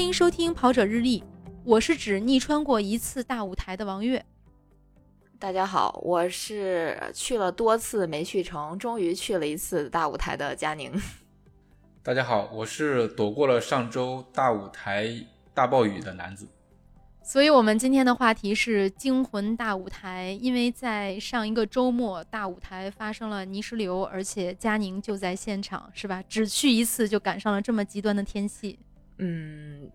欢迎收听《跑者日历》，我是只逆穿过一次大舞台的王悦。大家好，我是去了多次没去成，终于去了一次大舞台的佳宁。大家好，我是躲过了上周大舞台大暴雨的男子。所以，我们今天的话题是惊魂大舞台，因为在上一个周末，大舞台发生了泥石流，而且佳宁就在现场，是吧？只去一次就赶上了这么极端的天气。嗯。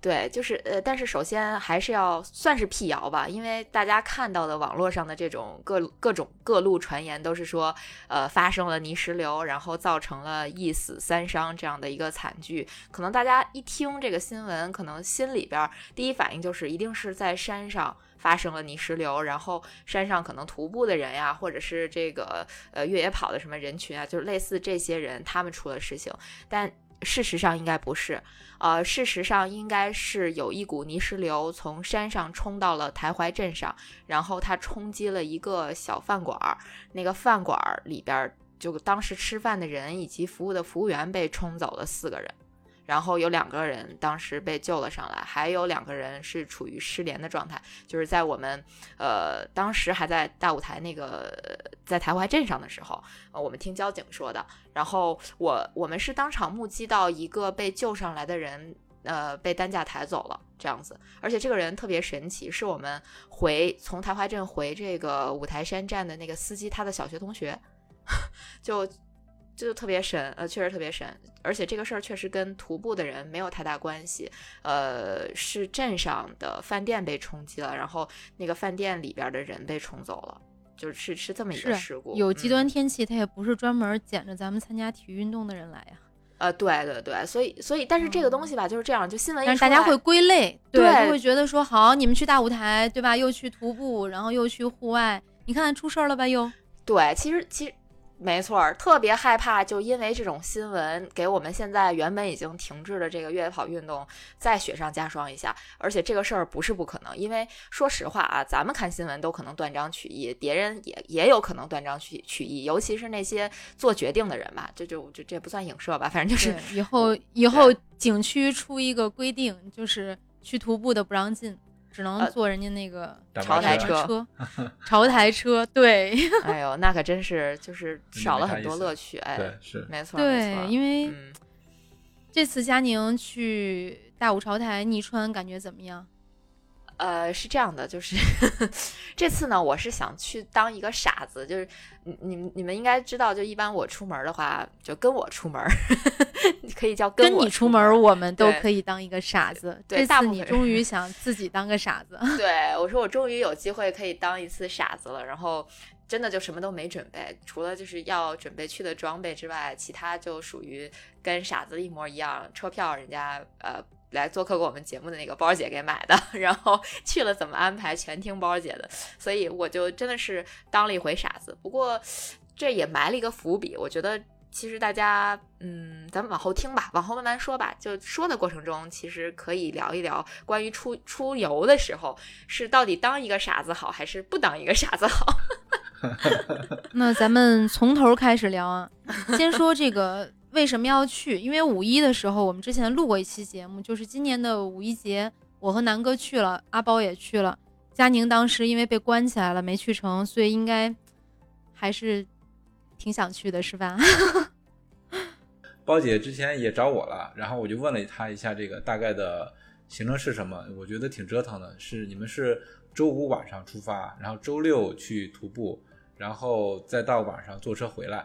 对，就是呃，但是首先还是要算是辟谣吧，因为大家看到的网络上的这种各各种各路传言都是说，呃，发生了泥石流，然后造成了一死三伤这样的一个惨剧。可能大家一听这个新闻，可能心里边第一反应就是一定是在山上发生了泥石流，然后山上可能徒步的人呀，或者是这个呃越野跑的什么人群啊，就是类似这些人他们出了事情，但。事实上应该不是，呃，事实上应该是有一股泥石流从山上冲到了台怀镇上，然后它冲击了一个小饭馆儿，那个饭馆儿里边就当时吃饭的人以及服务的服务员被冲走了四个人。然后有两个人当时被救了上来，还有两个人是处于失联的状态。就是在我们呃当时还在大舞台那个在台怀镇上的时候，呃，我们听交警说的。然后我我们是当场目击到一个被救上来的人，呃，被担架抬走了这样子。而且这个人特别神奇，是我们回从台怀镇回这个五台山站的那个司机他的小学同学，就。就特别神，呃，确实特别神，而且这个事儿确实跟徒步的人没有太大关系，呃，是镇上的饭店被冲击了，然后那个饭店里边的人被冲走了，就是是这么一个事故。有极端天气，他也不是专门捡着咱们参加体育运动的人来呀。呃，对对对，所以所以，但是这个东西吧，就是这样，就新闻，但是大家会归类，对，就会觉得说，好，你们去大舞台，对吧？又去徒步，然后又去户外，你看出事儿了吧？又对，其实其实。没错，特别害怕，就因为这种新闻，给我们现在原本已经停滞的这个越野跑运动再雪上加霜一下。而且这个事儿不是不可能，因为说实话啊，咱们看新闻都可能断章取义，别人也也有可能断章取取义，尤其是那些做决定的人吧，这就这这不算影射吧，反正就是以后以后景区出一个规定，就是去徒步的不让进。只能坐人家那个潮台车，潮台车，对。哎呦，那可真是就是少了很多乐趣，哎，是没错，对，因为这次佳宁去大武潮台逆川，感觉怎么样？呃，是这样的，就是 这次呢，我是想去当一个傻子，就是你你你们应该知道，就一般我出门的话，就跟我出门，可以叫跟你出门，我们都可以当一个傻子。对，这次你终于想自己当个傻子。对，我说我终于有机会可以当一次傻子了，然后真的就什么都没准备，除了就是要准备去的装备之外，其他就属于跟傻子一模一样，车票人家呃。来做客过我们节目的那个包姐给买的，然后去了怎么安排全听包姐的，所以我就真的是当了一回傻子。不过这也埋了一个伏笔，我觉得其实大家，嗯，咱们往后听吧，往后慢慢说吧。就说的过程中，其实可以聊一聊关于出出游的时候是到底当一个傻子好，还是不当一个傻子好。那咱们从头开始聊啊，先说这个。为什么要去？因为五一的时候，我们之前录过一期节目，就是今年的五一节，我和南哥去了，阿包也去了，佳宁当时因为被关起来了没去成，所以应该还是挺想去的，是吧？包姐之前也找我了，然后我就问了她一下这个大概的行程是什么，我觉得挺折腾的。是你们是周五晚上出发，然后周六去徒步，然后再到晚上坐车回来。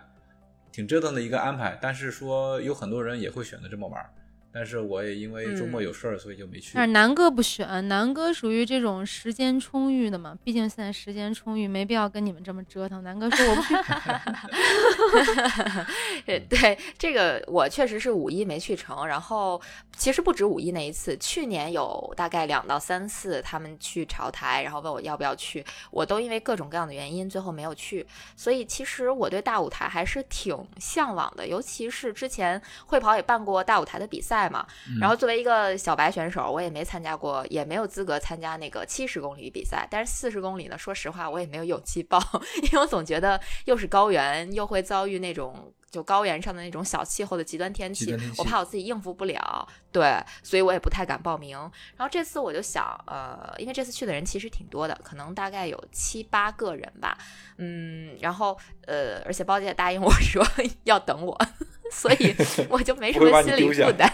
挺折腾的一个安排，但是说有很多人也会选择这么玩。但是我也因为周末有事儿，所以就没去。但是南哥不选，南哥属于这种时间充裕的嘛，毕竟现在时间充裕，没必要跟你们这么折腾。南哥说我不去。对，这个我确实是五一没去成。然后其实不止五一那一次，去年有大概两到三次他们去潮台，然后问我要不要去，我都因为各种各样的原因最后没有去。所以其实我对大舞台还是挺向往的，尤其是之前会跑也办过大舞台的比赛。赛嘛，然后作为一个小白选手，我也没参加过，也没有资格参加那个七十公里比赛。但是四十公里呢，说实话，我也没有勇气报，因为我总觉得又是高原，又会遭遇那种就高原上的那种小气候的极端天气，极端天气我怕我自己应付不了，对，所以我也不太敢报名。然后这次我就想，呃，因为这次去的人其实挺多的，可能大概有七八个人吧，嗯，然后呃，而且包姐也答应我说 要等我，所以 我就没什么心理负担。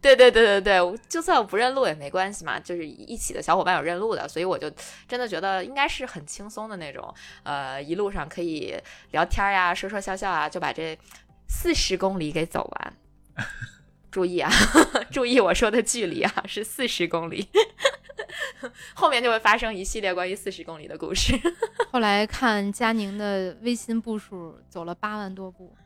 对对对对对，就算我不认路也没关系嘛，就是一起的小伙伴有认路的，所以我就真的觉得应该是很轻松的那种，呃，一路上可以聊天呀、说说笑笑啊，就把这四十公里给走完。注意啊，注意我说的距离啊，是四十公里。后面就会发生一系列关于四十公里的故事。后来看佳宁的微信步数，走了八万多步。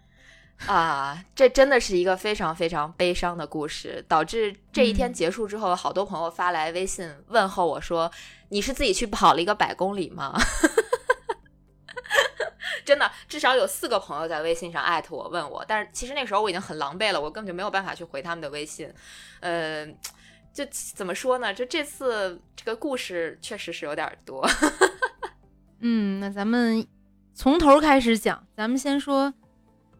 啊，这真的是一个非常非常悲伤的故事，导致这一天嗯结束之后，有好多朋友发来微信问候我说：“你是自己去跑了一个百公里吗？” 真的，至少有四个朋友在微信上艾特我问我，但是其实那时候我已经很狼狈了，我根本就没有办法去回他们的微信。呃，就怎么说呢？就这次这个故事确实是有点多。嗯，那咱们从头开始讲，咱们先说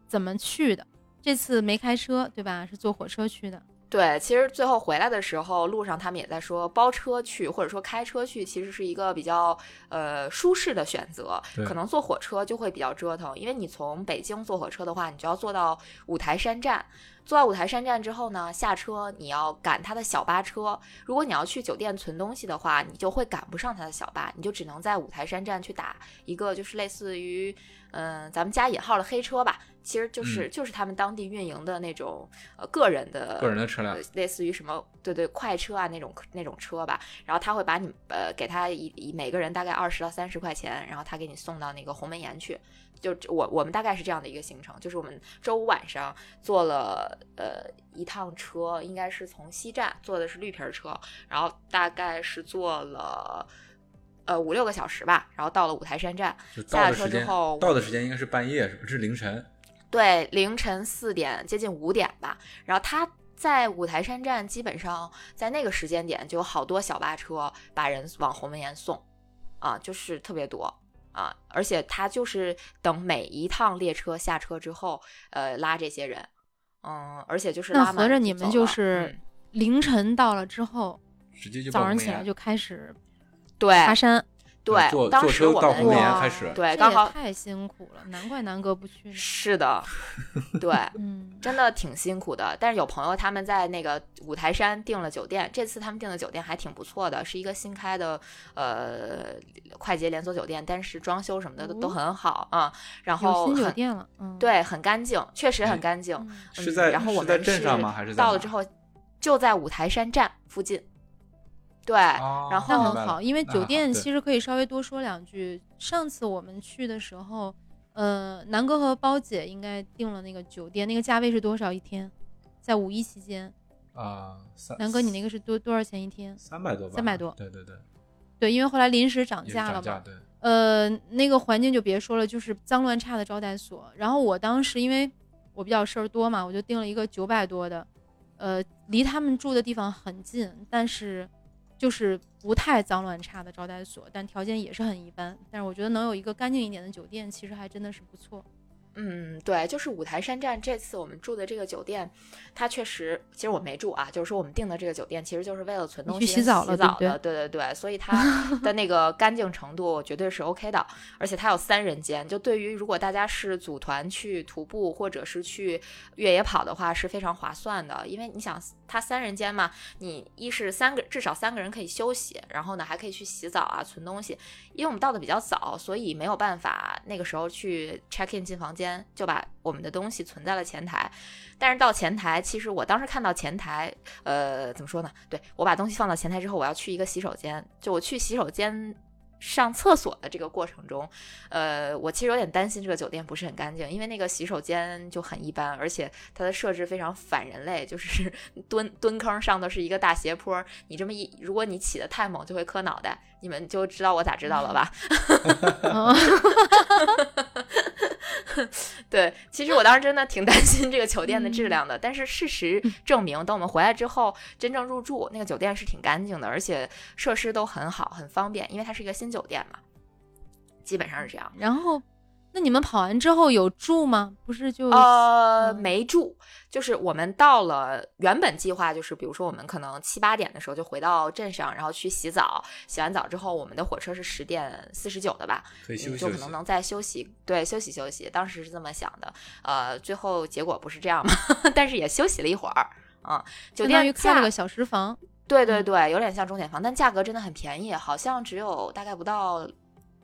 怎么去的。这次没开车，对吧？是坐火车去的。对，其实最后回来的时候，路上他们也在说，包车去或者说开车去，其实是一个比较呃舒适的选择。可能坐火车就会比较折腾，因为你从北京坐火车的话，你就要坐到五台山站。坐到五台山站之后呢，下车你要赶他的小巴车。如果你要去酒店存东西的话，你就会赶不上他的小巴，你就只能在五台山站去打一个就是类似于嗯、咱们加引号的黑车吧，其实就是、就是他们当地运营的那种呃个人的个人的车辆呃类似于什么对对快车啊那种那种车吧，然后他会把你呃给他一一每个人大概二十到三十块钱，然后他给你送到那个鸿门岩去。就我我们大概是这样的一个行程，就是我们周五晚上坐了呃一趟车，应该是从西站坐的是绿皮儿车，然后大概是坐了呃五六个小时吧，然后到了五台山站，就下了车之后到的时间应该是半夜，是不是凌晨？对，凌晨四点接近五点吧。然后他在五台山站，基本上在那个时间点就有好多小巴车把人往鸿门宴送，啊，就是特别多啊。而且他就是等每一趟列车下车之后，呃，拉这些人，嗯，而且就是那拉满合着你们就是嗯凌晨到了之后，直接就早上起来就开始对爬山。对坐，当坐车时我们到鸿门岩开始，对，刚好太辛苦了，难怪南哥不去。是的，对。嗯，真的挺辛苦的，但是有朋友他们在那个五台山订了酒店，这次他们订的酒店还挺不错的，是一个新开的呃快捷连锁酒店，但是装修什么的都都哦很好啊、然有新酒后很店了。嗯，对，很干净，确实很嗯干净。嗯，嗯是在然后我们镇上吗？还是到了之后就在五台山站附近，对，哦然后很好，因为酒店其实可以稍微多说两句。上次我们去的时候，呃，南哥和包姐应该订了那个酒店，那个价位是多少一天？在五一期间，啊，三南哥你那个是多多少钱一天？三百多吧？300多对对对，对，因为后来临时涨价了嘛呃，那个环境就别说了，就是脏乱差的招待所。然后我当时因为我比较事儿多嘛，我就订了一个九百多的，呃，离他们住的地方很近，但是就是不太脏乱差的招待所，但条件也是很一般。但是我觉得能有一个干净一点的酒店，其实还真的是不错。嗯，对，就是五台山站这次我们住的这个酒店，它确实，其实我没住啊，就是说我们订的这个酒店，其实就是为了存东西洗澡的，对对对，所以它 的那个干净程度绝对是 OK 的，而且它有三人间，就对于如果大家是组团去徒步或者是去越野跑的话是非常划算的，因为你想它三人间嘛，你一是三个至少三个人可以休息，然后呢还可以去洗澡啊、存东西，因为我们到的比较早，所以没有办法那个时候去 check in 进房间，就把我们的东西存在了前台。但是到前台，其实我当时看到前台，呃，怎么说呢？对我把东西放到前台之后，我要去一个洗手间，就我去洗手间。上厕所的这个过程中，呃，我其实有点担心这个酒店不是很干净，因为那个洗手间就很一般，而且它的设置非常反人类，就是蹲蹲坑上头是一个大斜坡，你这么一，如果你起得太猛，就会磕脑袋，你们就知道我咋知道了吧？嗯 对，其实我当时真的挺担心这个酒店的质量的，但是事实证明，等我们回来之后，真正入住那个酒店是挺干净的，而且设施都很好，很方便，因为它是一个新酒店嘛，基本上是这样。然后那你们跑完之后有住吗？不是就呃，嗯没住，就是我们到了原本计划就是，比如说我们可能七八点的时候就回到镇上，然后去洗澡，洗完澡之后，我们的火车是十点四十九的吧，可以休息休息嗯就可能。能再休息，对，休息休息。当时是这么想的，呃，最后结果不是这样嘛，但是也休息了一会儿，啊、酒店价开了个小时房？嗯对对对，有点像钟点房，但价格真的很便宜，好像只有大概不到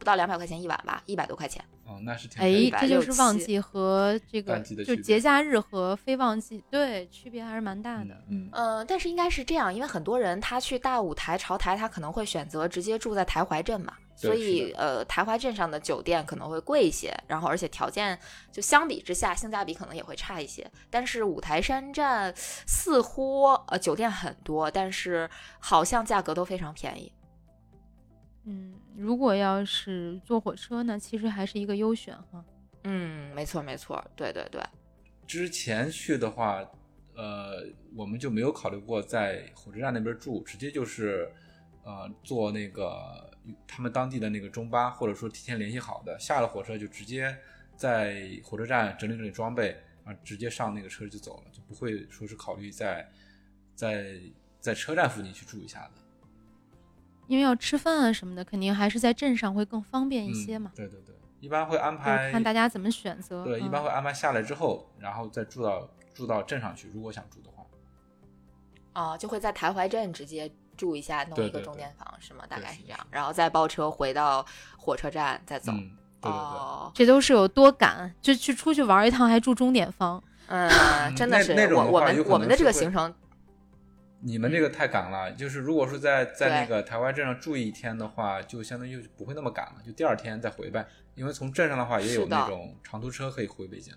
不到两百块钱一晚吧，一百多块钱。哦，那是挺哎这就是旺季和这个就节假日和非旺季，对，区别还是蛮大的。嗯，呃，但是应该是这样，因为很多人他去大舞台、朝台，他可能会选择直接住在台怀镇嘛，所以呃，台怀镇上的酒店可能会贵一些，然后而且条件就相比之下性价比可能也会差一些。但是五台山站似乎呃酒店很多，但是好像价格都非常便宜。嗯，如果要是坐火车呢，其实还是一个优选哈。嗯，没错没错，对对对。之前去的话，呃，我们就没有考虑过在火车站那边住，直接就是呃坐那个他们当地的那个中巴，或者说提前联系好的，下了火车就直接在火车站整理整理装备，啊，直接上那个车就走了，就不会说是考虑在在在车站附近去住一下的。因为要吃饭啊什么的，肯定还是在镇上会更方便一些嘛嗯。。对对对，一般会安排看大家怎么选择。对，一般嗯会安排下来之后，然后再住到住到镇上去，如果想住的话。哦、就会在台怀镇直接住一下，弄一个对对对钟点房是吗？大概是这样，然后再包车回到火车站再走。嗯，对对对。哦，这都是有多赶，就去出去玩一趟还住钟点房。嗯，真的是我我们我们的这个行程，你们这个太赶了，就是如果说在在那个台湾镇上住一天的话，就相当于不会那么赶了，就第二天再回呗。因为从镇上的话也有那种长途车可以回北京。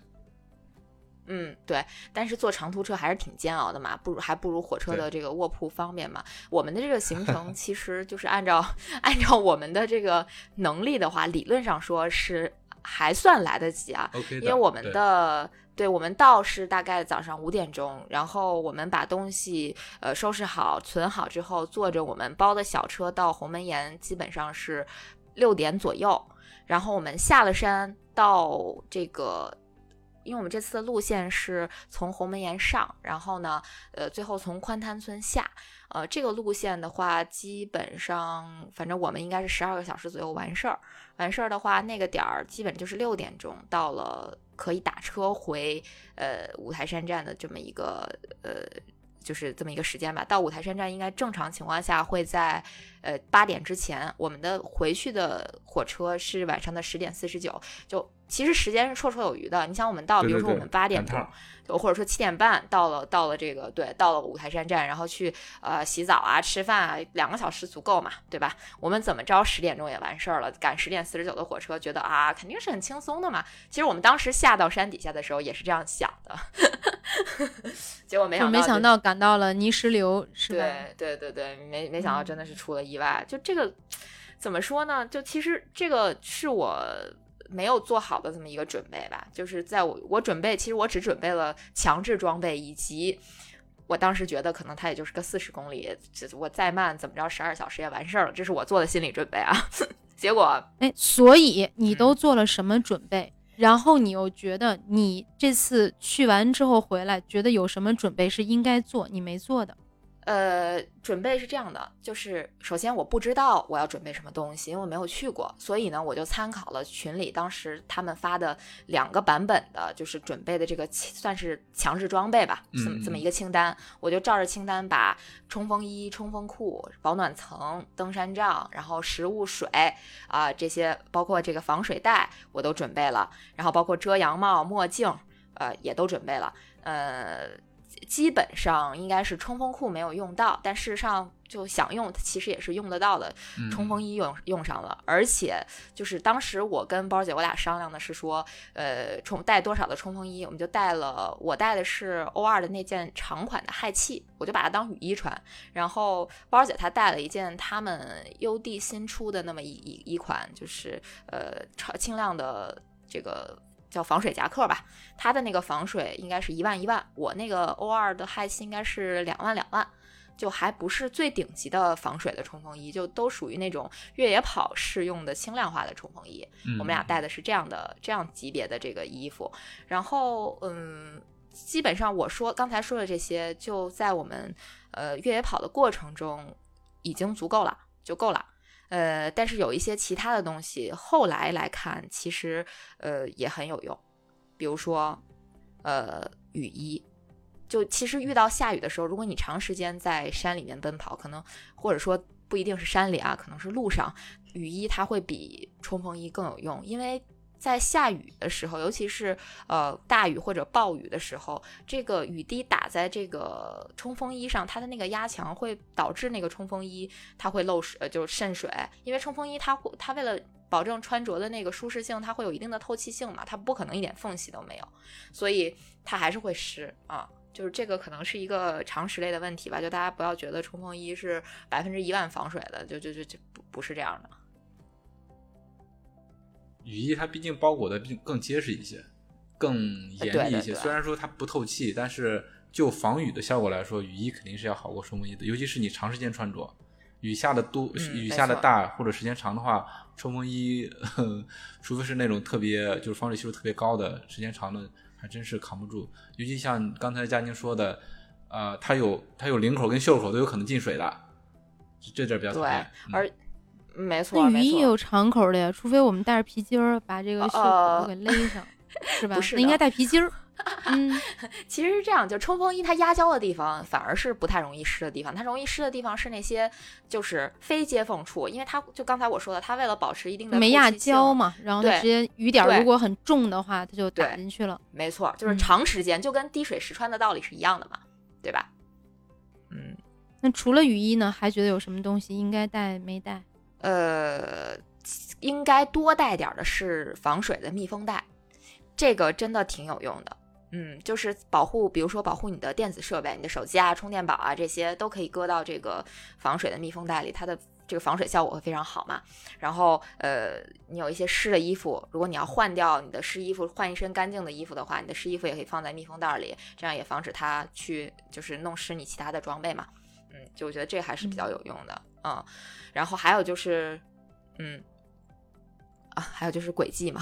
嗯，对，但是坐长途车还是挺煎熬的嘛，不如还不如火车的这个卧铺方便嘛。我们的这个行程其实就是按照 按照我们的这个能力的话，理论上说是还算来得及啊因为我们对的对我们到是大概早上五点钟，然后我们把东西呃收拾好、存好之后，坐着我们包的小车到鸿门岩，基本上是六点左右。然后我们下了山到这个，因为我们这次的路线是从鸿门岩上，然后呢，呃，最后从宽滩村下。呃，这个路线的话，基本上反正我们应该是十二个小时左右完事儿。完事儿的话，那个点儿基本就是六点钟到了，可以打车回呃五台山站的这么一个呃。就是这么一个时间吧，到五台山站应该正常情况下会在，呃八点之前。我们的回去的火车是晚上的十点四十九，就其实时间是绰绰有余的。你想，我们到，比如说我们八点钟，就或者说七点半到了，到了这个对，到了五台山站，然后去呃洗澡啊、吃饭啊，两个小时足够嘛，对吧？我们怎么着十点钟也完事儿了，赶十点四十九的火车，觉得啊肯定是很轻松的嘛。其实我们当时下到山底下的时候也是这样想的，结果没想到没想到赶到了泥石流，是吧？对对对对，没没想到嗯真的是出了意外。就这个怎么说呢？就其实这个是我没有做好的这么一个准备吧。就是在我我准备，其实我只准备了强制装备以及。我当时觉得可能它也就是个四十公里，我再慢怎么着十二小时也完事儿了，这是我做的心理准备啊。结果哎，所以你嗯都做了什么准备？然后你又觉得你这次去完之后回来，觉得有什么准备是应该做，你没做的？呃，准备是这样的，就是首先我不知道我要准备什么东西，因为我没有去过，所以呢，我就参考了群里当时他们发的两个版本的，就是准备的这个算是强制装备吧，这么这么一个清单，我就照着清单把冲锋衣、冲锋裤、保暖层、登山杖，然后食物、水啊、这些，包括这个防水袋我都准备了，然后包括遮阳帽、墨镜，呃，也都准备了，呃。基本上应该是冲锋裤没有用到，但事实上就想用，其实也是用得到的。嗯冲锋衣用用上了，而且就是当时我跟包姐我俩商量的是说，呃，冲带多少的冲锋衣，我们就带了，我带的是 O 二的那件长款的氦气，我就把它当雨衣穿。然后包姐她带了一件他们 UD 新出的那么一一一款，就是呃超轻量的这个。叫防水夹克吧，它的那个防水应该是一万一万，我那个 O 二的氦气应该是两万两万，就还不是最顶级的防水的冲锋衣，就都属于那种越野跑适用的轻量化的冲锋衣。嗯我们俩带的是这样的这样级别的这个衣服，然后嗯，基本上我说刚才说的这些，就在我们呃越野跑的过程中已经足够了，就够了。呃，但是有一些其他的东西，后来来看，其实呃也很有用，比如说呃雨衣。就其实遇到下雨的时候，如果你长时间在山里面奔跑，可能或者说不一定是山里啊，可能是路上，雨衣它会比冲锋衣更有用，因为在下雨的时候，尤其是呃大雨或者暴雨的时候，这个雨滴打在这个冲锋衣上，它的那个压强会导致那个冲锋衣它会漏水，呃就渗水，因为冲锋衣它会它为了保证穿着的那个舒适性，它会有一定的透气性嘛，它不可能一点缝隙都没有，所以它还是会湿啊。就是这个可能是一个常识类的问题吧，就大家不要觉得冲锋衣是百分之一万防水的，就就就就不不是这样的。雨衣它毕竟包裹的更更结实一些，更严密一些。虽然说它不透气，但是就防雨的效果来说，雨衣肯定是要好过冲锋衣的。尤其是你长时间穿着，雨下的多，嗯雨下的大或者时间长的话，冲锋衣，除非是那种特别就是防水系数特别高的，时间长的还真是扛不住。尤其像刚才佳宁说的，呃，它有它有领口跟袖口都有可能进水的，这点儿比较讨对而没错，那雨衣有长口的呀，除非我们带着皮筋儿把这个袖口给勒上，是吧？不是那应该带皮筋儿。嗯，其实是这样，就冲锋衣它压胶的地方反而是不太容易湿的地方，它容易湿的地方是那些就是非接缝处，因为它就刚才我说的，它为了保持一定的没压胶，嘛，然后直接雨点儿如果很重的话，它就打进去了。没错，就是嗯长时间就跟滴水石穿的道理是一样的嘛，对吧？嗯，那除了雨衣呢，还觉得有什么东西应该带没带？呃，应该多带点的是防水的密封袋，这个真的挺有用的。嗯，就是保护，比如说保护你的电子设备，你的手机啊、充电宝啊这些都可以搁到这个防水的密封袋里，它的这个防水效果会非常好嘛。然后，呃，你有一些湿的衣服，如果你要换掉你的湿衣服，换一身干净的衣服的话，你的湿衣服也可以放在密封袋里，这样也防止它去就是弄湿你其他的装备嘛。嗯，就我觉得这还是比较有用的。嗯，然后还有就是，嗯。啊，还有就是轨迹嘛，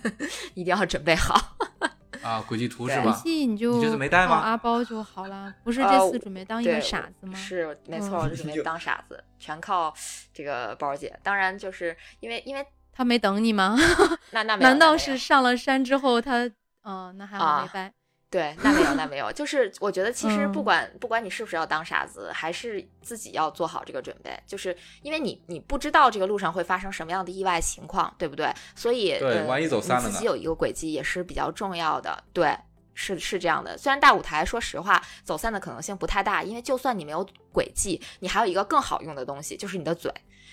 一定要准备好。啊，轨迹图是吧？轨迹？你就你这次没带吗阿包就好了，不是呃这次准备当一个傻子吗？是没错，就准备 当傻子，全靠这个包儿姐。当然，就是因为因为他没等你吗？那那难道是上了山之后他？嗯，那还好啊没掰。对，那没有，那没有，就是我觉得其实不嗯。管、不管你是不是要当傻子，还是自己要做好这个准备，就是因为你你不知道这个路上会发生什么样的意外情况，对不对？所以呃，对万一走散了呢你自己有一个轨迹也是比较重要的，对。是是这样的，虽然大舞台说实话走散的可能性不太大，因为就算你没有轨迹，你还有一个更好用的东西，就是你的嘴，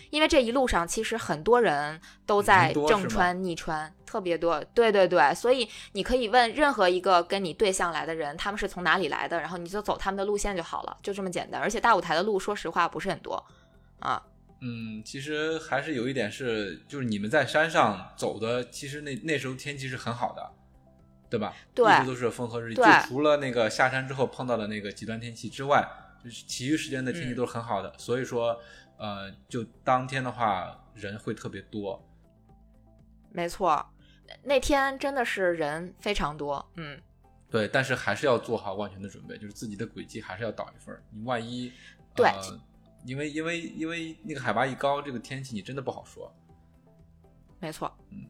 因为这一路上其实很多人都在正穿逆穿，特别多。对对对，所以你可以问任何一个跟你对象来的人，他们是从哪里来的，然后你就走他们的路线就好了，就这么简单。而且大舞台的路，说实话不是很多啊。嗯，其实还是有一点是，就是你们在山上走的，其实那那时候天气是很好的，对吧？对一直都是风和日丽。就除了那个下山之后碰到的那个极端天气之外，就是其余时间的天气嗯都是很好的。所以说，呃，就当天的话人会特别多。没错，那天真的是人非常多，嗯，对，但是还是要做好万全的准备，就是自己的轨迹还是要倒一份儿。你万一对呃，因为因为因为那个海拔一高，这个天气你真的不好说。没错，嗯，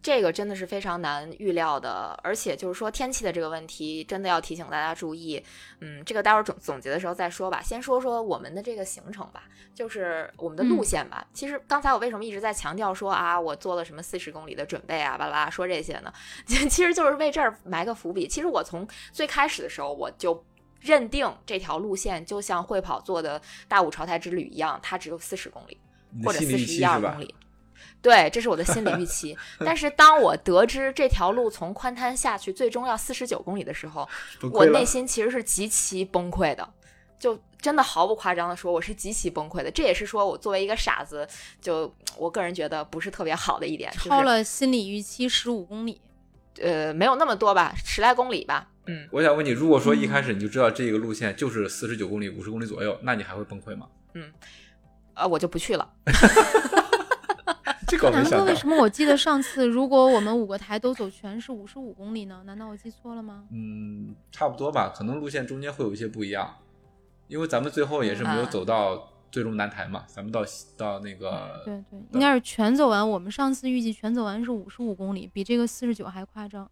这个真的是非常难预料的，而且就是说天气的这个问题，真的要提醒大家注意。嗯，这个待会儿总总结的时候再说吧，先说说我们的这个行程吧，就是我们的路线吧。其实刚才我为什么一直在强调说啊，我做了什么四十公里的准备啊，巴拉巴拉说这些呢？其实就是为这儿埋个伏笔。其实我从最开始的时候我就。认定这条路线就像会跑做的大五朝台之旅一样，它只有四十公里，或者四十一二公？里。对，这是我的心理预期。但是当我得知这条路从宽滩下去最终要四十九公里的时候，我内心其实是极其崩溃的。就真的毫不夸张的说，我是极其崩溃的。这也是说我作为一个傻子，就我个人觉得不是特别好的一点，就是超了心理预期十五公里，呃没有那么多吧，十来公里吧。嗯，我想问你，如果说一开始你就知道这个路线就是四十九公里、五十公里左右，那你还会崩溃吗？嗯呃，我就不去了。这个我没想到南哥为。什么我记得上次如果我们五个台都走全是五十五公里呢？难道我记错了吗？嗯，差不多吧，可能路线中间会有一些不一样，因为咱们最后也是没有啊走到最终南台嘛，咱们到到那个对对，应该是全走完。我们上次预计全走完是五十五公里，比这个四十九还夸张。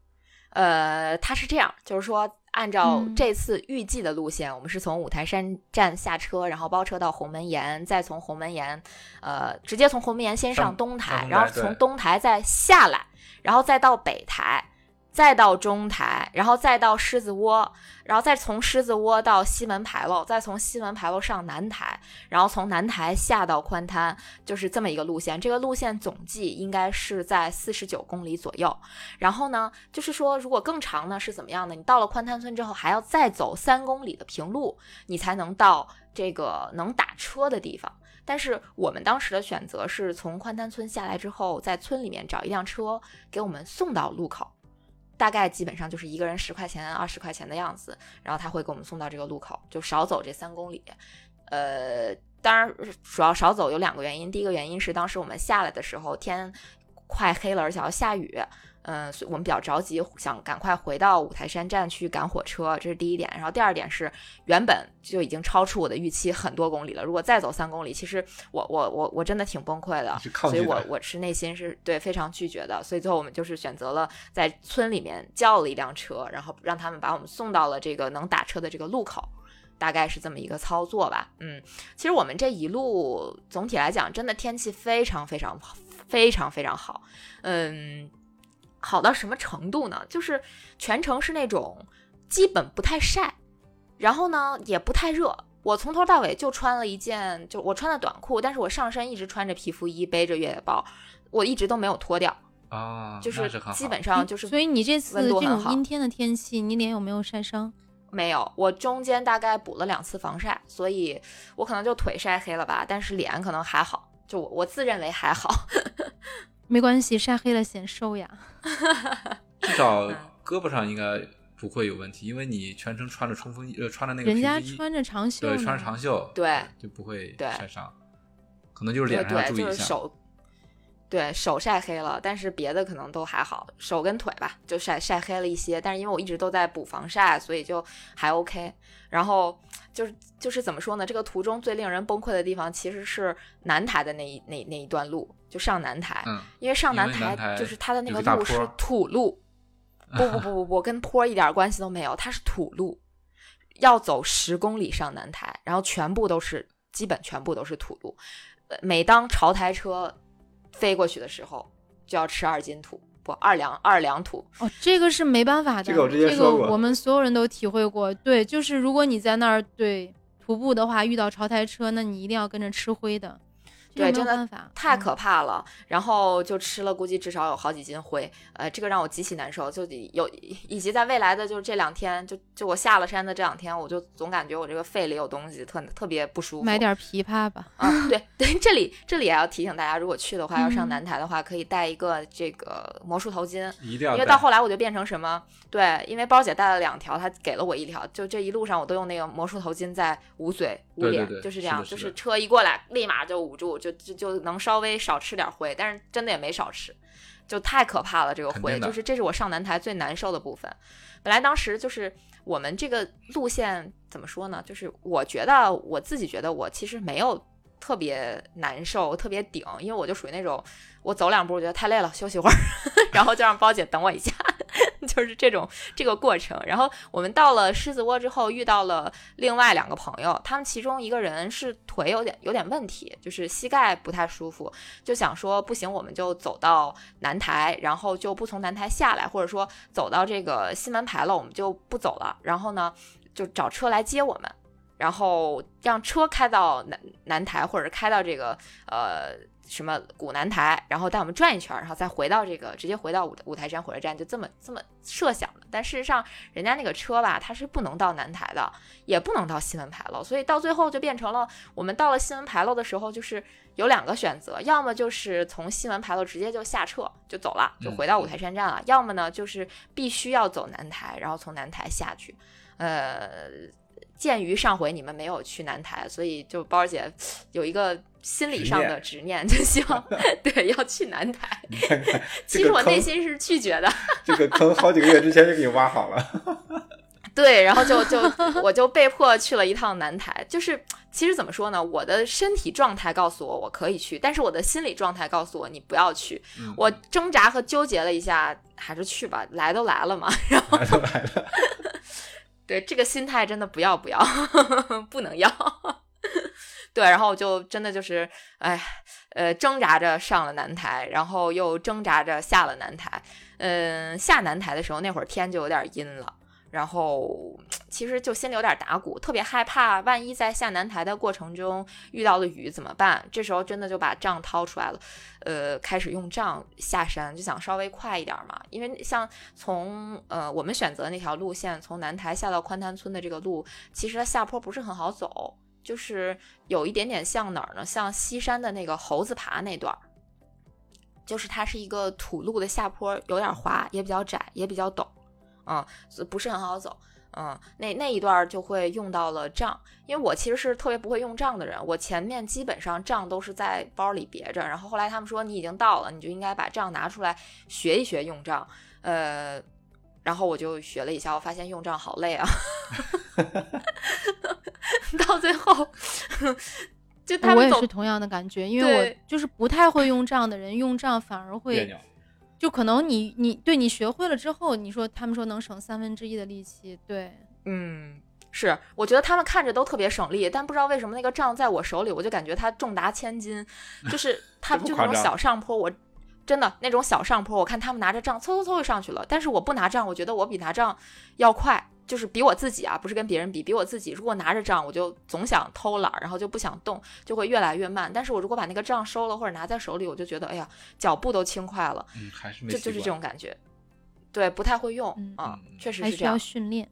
呃，他是这样，就是说，按照嗯。这次预计的路线，我们是从五台山站下车，然后包车到鸿门岩，再从鸿门岩，呃，直接从鸿门岩先上上东台，然后从东台再下来，然后再到北台，再到中台，然后再到狮子窝，然后再从狮子窝到西门牌楼，再从西门牌楼上南台，然后从南台下到宽滩，就是这么一个路线。这个路线总计应该是在四十九公里左右。然后呢，就是说，如果更长呢是怎么样的？你到了宽滩村之后，还要再走三公里的平路，你才能到这个能打车的地方。但是我们当时的选择是从宽滩村下来之后，在村里面找一辆车给我们送到路口，大概基本上就是一个人十块钱、二十块钱的样子，然后他会给我们送到这个路口，就少走这三公里。呃，当然主要少走有两个原因，第一个原因是当时我们下来的时候天快黑了，而且要下雨。嗯，所以我们比较着急，想赶快回到五台山站去赶火车，这是第一点。然后第二点是，原本就已经超出我的预期很多公里了。如果再走三公里，其实我我我我真的挺崩溃的所以我我是内心是对非常拒绝的。所以最后我们就是选择了在村里面叫了一辆车，然后让他们把我们送到了这个能打车的这个路口。大概是这么一个操作吧，嗯，其实我们这一路总体来讲，真的天气非常非常非常非常好，嗯，好到什么程度呢？就是全程是那种基本不太晒，然后呢也不太热。我从头到尾就穿了一件，就我穿的短裤，但是我上身一直穿着皮肤衣，背着越野包，我一直都没有脱掉，啊，就是基本上就是所以你这次这种阴天的天气，你脸有没有晒伤？没有，我中间大概补了两次防晒，所以我可能就腿晒黑了吧，但是脸可能还好，就我我自认为还好。没关系，晒黑了显瘦呀。至少嗯胳膊上应该不会有问题，因为你全程穿着冲锋衣，呃，穿着那个人家穿着长袖对，穿着长袖，对就不会晒伤，可能就是脸上要注，意一下。就是手，对手晒黑了，但是别的可能都还好，手跟腿吧就晒晒黑了一些，但是因为我一直都在补防晒，所以就还 OK。然后就是就是怎么说呢？这个途中最令人崩溃的地方其实是南台的那一那那一段路，就上南台，嗯，因为上南南台就是它的那个路是土路，不不不不不，跟坡一点关系都没有，它是土路，要走十公里上南台，然后全部都是基本全部都是土路。呃每当潮台车飞过去的时候，就要吃二斤土，不二两二两土。哦，这个是没办法的，这个我之前说过个我们所有人都体会过。对，就是如果你在那儿对徒步的话，遇到潮台车，那你一定要跟着吃灰的。对真的太可怕了，然后就吃了，估计至少有好几斤灰，呃，这个让我极其难受。就有以及在未来的就是这两天，就就我下了山的这两天，我就总感觉我这个肺里有东西，特特别不舒服。买点枇杷吧。啊，对对，这里这里也要提醒大家，如果去的话，要上嗯南台的话，可以带一个这个魔术头巾，一定要因为到后来我就变成什么？对，因为包姐带了两条，她给了我一条，就这一路上我都用那个魔术头巾在捂嘴捂脸，对对对就是这样，就是是车一过来，立马就捂住，就就就能稍微少吃点灰，但是真的也没少吃，就太可怕了，这个灰，就是这是我上南台最难受的部分。本来当时就是我们这个路线怎么说呢？就是我觉得我自己觉得我其实没有特别难受、特别顶，因为我就属于那种我走两步我觉得太累了，休息会儿，然后就让包姐等我一下，就是这种这个过程。然后我们到了狮子窝之后，遇到了另外两个朋友，他们其中一个人是腿有点有点问题，就是膝盖不太舒服，就想说不行，我们就走到南台，然后就不从南台下来，或者说走到这个西门牌楼，我们就不走了。然后呢，就找车来接我们。然后让车开到南南台，或者开到这个呃什么古南台，然后带我们转一圈，然后再回到这个直接回到五五台山火车站，就这么这么设想的。但事实上，人家那个车吧，它是不能到南台的，也不能到西门牌楼，所以到最后就变成了我们到了西门牌楼的时候，就是有两个选择，要么就是从西门牌楼直接就下车就走了，就回到五台山站了；要么呢就是必须要走南台，然后从南台下去，呃。鉴于上回你们没有去南台，所以就包儿姐有一个心理上的执念，就希望 对要去南台。看看，其实我内心是拒绝的。这个坑好几个月之前就给你挖好了。对，然后就就我就被迫去了一趟南台。就是其实怎么说呢，我的身体状态告诉我我可以去，但是我的心理状态告诉我你不要去。我挣扎和纠结了一下，还是去吧，来都来了嘛。然后来都来了。对这个心态真的不要不要，不能要。对，然后就真的就是，哎，呃，挣扎着上了南台，然后又挣扎着下了南台。嗯，下南台的时候，那会儿天就有点阴了。然后其实就心里有点打鼓，特别害怕，万一在下南台的过程中遇到了雨怎么办？这时候真的就把杖掏出来了，呃，开始用杖下山，就想稍微快一点嘛。因为像从呃我们选择那条路线，从南台下到宽滩村的这个路，其实它下坡不是很好走，就是有一点点像哪儿呢？像西山的那个猴子爬那段儿，就是它是一个土路的下坡，有点滑，也比较窄，也比较陡。嗯，不是很好走。嗯，那那一段就会用到了账，因为我其实是特别不会用账的人，我前面基本上账都是在包里别着。然后后来他们说你已经到了，你就应该把账拿出来学一学用账。呃，然后我就学了一下，我发现用账好累啊。到最后，就他们我也是同样的感觉，因为我就是不太会用账的人，用账反而会。就可能你你对你学会了之后，你说他们说能省三分之一的力气，对，嗯，是，我觉得他们看着都特别省力，但不知道为什么那个杖在我手里，我就感觉它重达千斤，就是 它就那种小上坡，我真的那种小上坡，我看他们拿着杖嗖嗖嗖就上去了，但是我不拿杖，我觉得我比拿杖要快。就是比我自己啊，不是跟别人比，比我自己。如果拿着杖，我就总想偷懒，然后就不想动，就会越来越慢。但是我如果把那个杖收了或者拿在手里，我就觉得，哎呀，脚步都轻快了。嗯，还是没就就是这种感觉。对，不太会用啊，确实是这样。需要训练。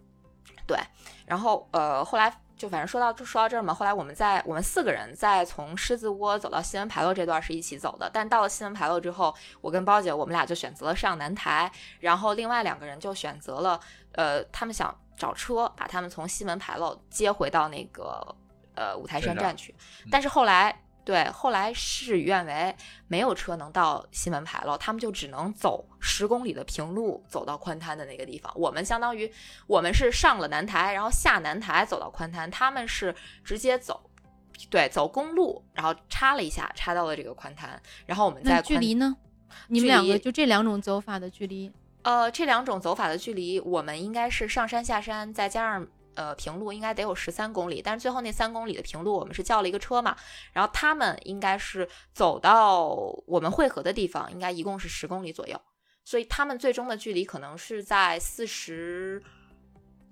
对，然后呃，后来。就反正说到就说到这儿嘛，后来我们在我们四个人在从狮子窝走到西门牌楼这段是一起走的，但到了西门牌楼之后，我跟包姐我们俩就选择了上南台，然后另外两个人就选择了呃，他们想找车把他们从西门牌楼接回到那个呃五台山站去，但是后来。对，后来事与愿违，没有车能到西门牌楼，他们就只能走十公里的平路，走到宽滩的那个地方。我们相当于我们是上了南台，然后下南台走到宽滩，他们是直接走，对，走公路，然后插了一下，插到了这个宽滩。然后我们在距离呢？你们两个就这两种走法的距离？呃，这两种走法的距离，我们应该是上山下山，再加上。呃，平路应该得有十三公里，但是最后那三公里的平路，我们是叫了一个车嘛，然后他们应该是走到我们汇合的地方，应该一共是十公里左右，所以他们最终的距离可能是在四十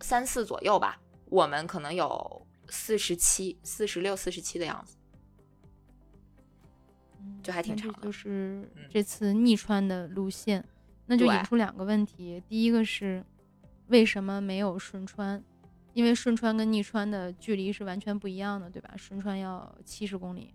三四左右吧，我们可能有四十七、四十六、四十七的样子，就还挺长的。就是这次逆穿的路线，那就引出两个问题，第一个是为什么没有顺穿？因为顺穿跟逆穿的距离是完全不一样的，对吧？顺穿要七十公里。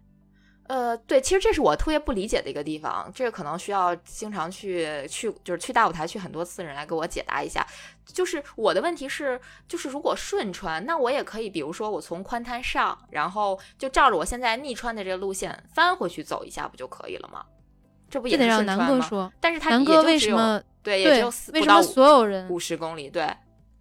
呃，对，其实这是我特别不理解的一个地方，这个可能需要经常去去，就是去大舞台去很多次的人来给我解答一下。就是我的问题是，就是如果顺穿，那我也可以，比如说我从宽滩上，然后就照着我现在逆穿的这个路线翻回去走一下，不就可以了吗？这不也得让南哥说？但是他南哥为什么对也只有为什么所有人五十公里？对。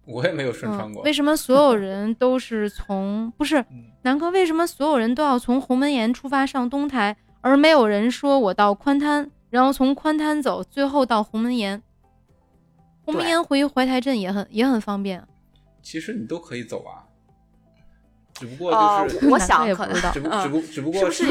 我也没有顺穿过。为什么所有人都是从不是南哥？为什么所有人都要从鸿门岩出发上东台，而没有人说我到宽滩，然后从宽滩走，最后到鸿门岩？鸿门岩回怀台镇也很也很方便。其实你都可以走啊，只不过就是我想 可能只不只不只不过是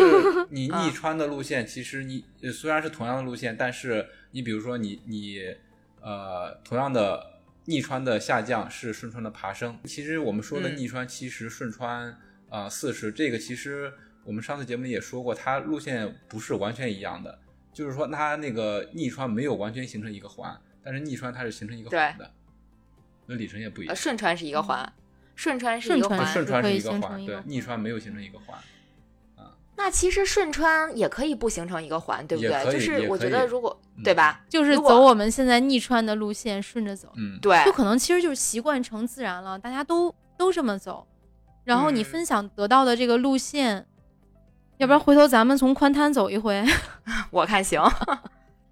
你逆穿的路线，其实你虽然是同样的路线，但是你比如说你你呃同样的。逆穿的下降是顺穿的爬升。其实我们说的嗯。逆穿七十，顺穿啊四十，这个其实我们上次节目里也说过，它路线不是完全一样的，就是说它那个逆穿没有完全形成一个环，但是逆穿它是形成一个环的，那里程也不一呃，样。顺穿是一个环，顺川是一个环，顺川可以是一个环，形成一个，对逆川没有形成一个环。那其实顺川也可以不形成一个环，对不对？就是我觉得如果嗯对吧？就是走我们现在逆川的路线，顺着走，嗯，对，就可能其实就是习惯成自然了，大家都都这么走，然后你嗯分享得到的这个路线，要不然回头咱们从宽滩走一回。我看行。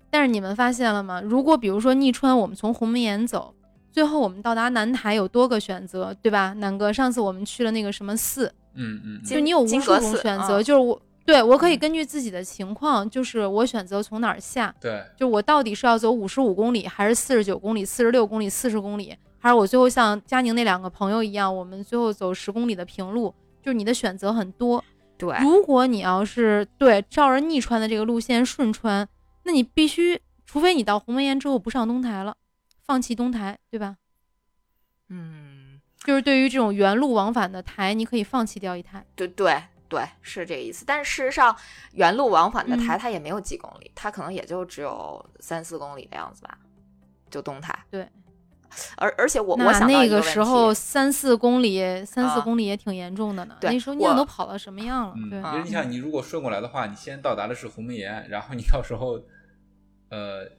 但是你们发现了吗？如果比如说逆川，我们从鸿门岩走，最后我们到达南台有多个选择，对吧？南哥，上次我们去了那个什么寺，嗯嗯嗯，就是你有无数种选择，嗯就是我对我可以嗯。根据自己的情况，就是我选择从哪儿下，对，就我到底是要走五十五公里，还是四十九公里、四十六公里、四十公里，还是我最后像佳宁那两个朋友一样，我们最后走十公里的平路？就是你的选择很多。对，如果你要是对照着逆穿的这个路线顺穿，那你必须，除非你到鸿门宴之后不上东台了，放弃东台，对吧？嗯，就是对于这种原路往返的台，你可以放弃掉一台。对对对，是这个意思。但是事实上，原路往返的台嗯它也没有几公里，它可能也就只有三四公里的样子吧，就东台。对，而而且我我那想到那个问题时候三四公里，三四啊公里也挺严重的呢。对那时候你想都跑到什么样了？嗯，对，因为你想，你如果顺过来的话，你先到达的是鸿门岩，然后你到时候，呃，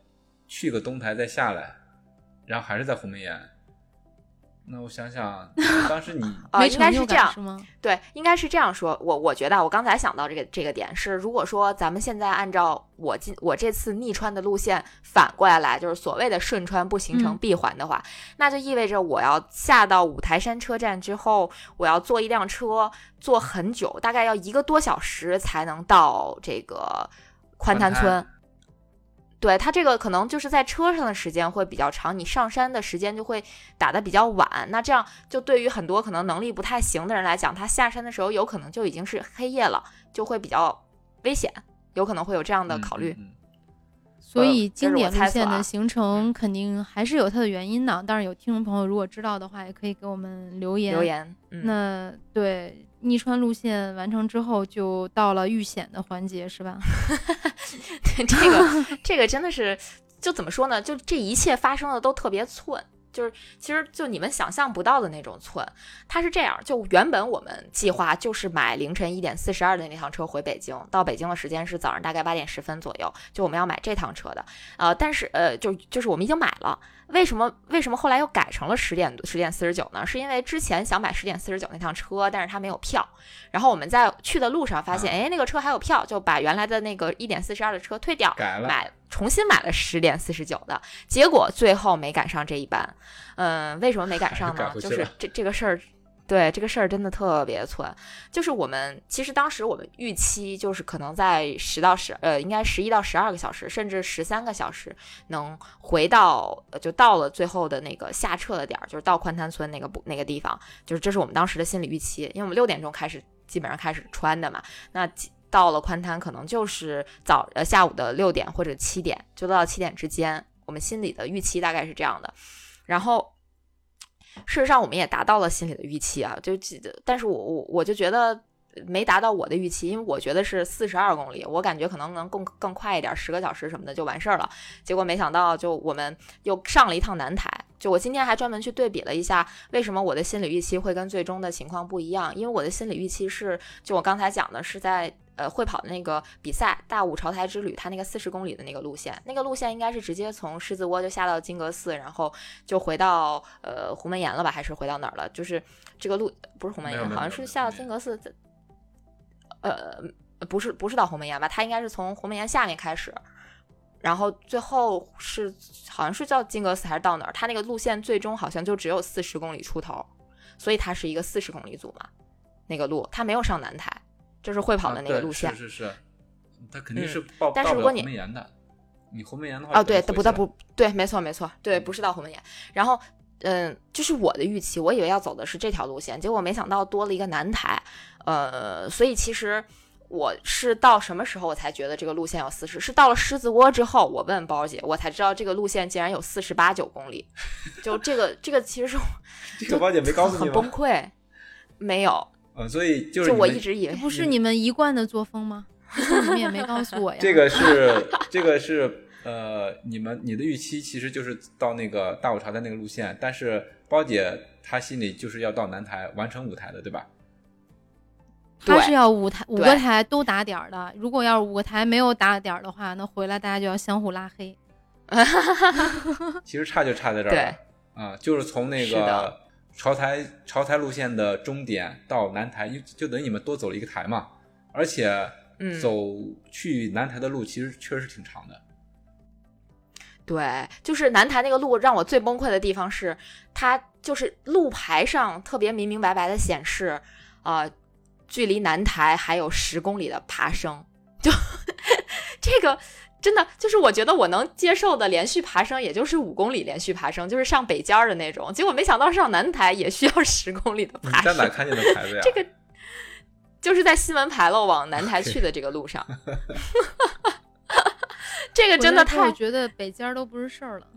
去个东台再下来，然后还是在鸿门宴。那我想想，当时你啊，应该是这样，是吗？对，应该是这样说。我我觉得啊我刚才想到这个这个点是，如果说咱们现在按照我今我这次逆穿的路线反过来来，就是所谓的顺穿不形成嗯闭环的话，那就意味着我要下到五台山车站之后，我要坐一辆车坐很久，大概要一个多小时才能到这个宽滩宽滩村。对它这个可能就是在车上的时间会比较长，你上山的时间就会打得比较晚。那这样就对于很多可能能力不太行的人来讲，他下山的时候有可能就已经是黑夜了，就会比较危险，有可能会有这样的嗯考虑。嗯嗯所以经典路猜测啊线的形成肯定还是有它的原因的。当然，有听众朋友如果知道的话，也可以给我们留言。留言，嗯，那对逆川路线完成之后，就到了遇险的环节，是吧？这个这个真的是，就怎么说呢？就这一切发生的都特别寸，就是其实就你们想象不到的那种寸。它是这样，就原本我们计划就是买凌晨一点四十二的那趟车回北京，到北京的时间是早上大概八点十分左右，就我们要买这趟车的。呃，但是呃，就就是我们已经买了。为什么为什么后来又改成了十点十点四十九呢？是因为之前想买十点四十九那趟车，但是它没有票。然后我们在去的路上发现，哎，那个车还有票，就把原来的那个一点四十二的车退掉，改了，买重新买了十点四十九的，结果最后没赶上这一班。嗯，为什么没赶上呢？就是这这个事儿。对这个事儿真的特别寸，就是我们其实当时我们预期就是可能在十到十呃，应该十一到十二个小时，甚至十三个小时能回到就到了最后的那个下撤的点儿，就是到宽滩村那个不那个地方，就是这是我们当时的心理预期，因为我们六点钟开始基本上开始穿的嘛，那到了宽滩可能就是早呃下午的六点或者七点，就到七点之间，我们心里的预期大概是这样的。然后，事实上我们也达到了心里的预期啊，就记得，但是我我我就觉得没达到我的预期，因为我觉得是四十二公里，我感觉可能能更更快一点，十个小时什么的就完事儿了。结果没想到，就我们又上了一趟南台。就我今天还专门去对比了一下，为什么我的心理预期会跟最终的情况不一样？因为我的心理预期是，就我刚才讲的是在呃会跑的那个比赛大武朝台之旅，它那个四十公里的那个路线，那个路线应该是直接从狮子窝就下到金阁寺，然后就回到呃鸿门岩了吧，还是回到哪儿了？就是这个路不是鸿门岩，没有没有好像是下到金阁寺，呃，不是不是到鸿门岩吧？它应该是从鸿门岩下面开始。然后最后是好像是叫金阁寺还是到哪儿？它那个路线最终好像就只有四十公里出头，所以它是一个四十公里组嘛，那个路它没有上南台，就是会跑的那个路线。是是是，它肯定嗯是报但是如果你鸿门岩的。你鸿门岩的话，哦，对，不，不它不对，没错没错，对，不是到鸿门岩。然后，嗯，就是我的预期，我以为要走的是这条路线，结果没想到多了一个南台，呃，所以其实我是到什么时候我才觉得这个路线有四十？是到了狮子窝之后，我问包姐，我才知道这个路线竟然有四十八九公里。就这个，这个其实是这个包姐没告诉你很崩？溃，没有，嗯，所以就是就我一直以为这不是你们一贯的作风吗？你们也没告诉我呀。这个是这个是呃，你们你的预期其实就是到那个大舞潮的那个路线，但是包姐她心里就是要到南台完成舞台的，对吧？对他是要五台五个台都打点儿的，如果要是五个台没有打点儿的话，那回来大家就要相互拉黑。其实差就差在这儿对啊，就是从那个是的潮台朝台路线的终点到南台，就就等于你们多走了一个台嘛，而且嗯走去南台的路其实确实挺长的。对，就是南台那个路让我最崩溃的地方是，它就是路牌上特别明明白白的显示，呃，距离南台还有十公里的爬升，就这个真的就是我觉得我能接受的连续爬升，也就是五公里连续爬升，就是上北尖儿的那种，结果没想到上南台也需要十公里的爬你在哪，看见的牌子呀？这个就是在西门牌楼往南台去的这个路上。这个真的太回来之后觉得北尖儿都不是事儿了。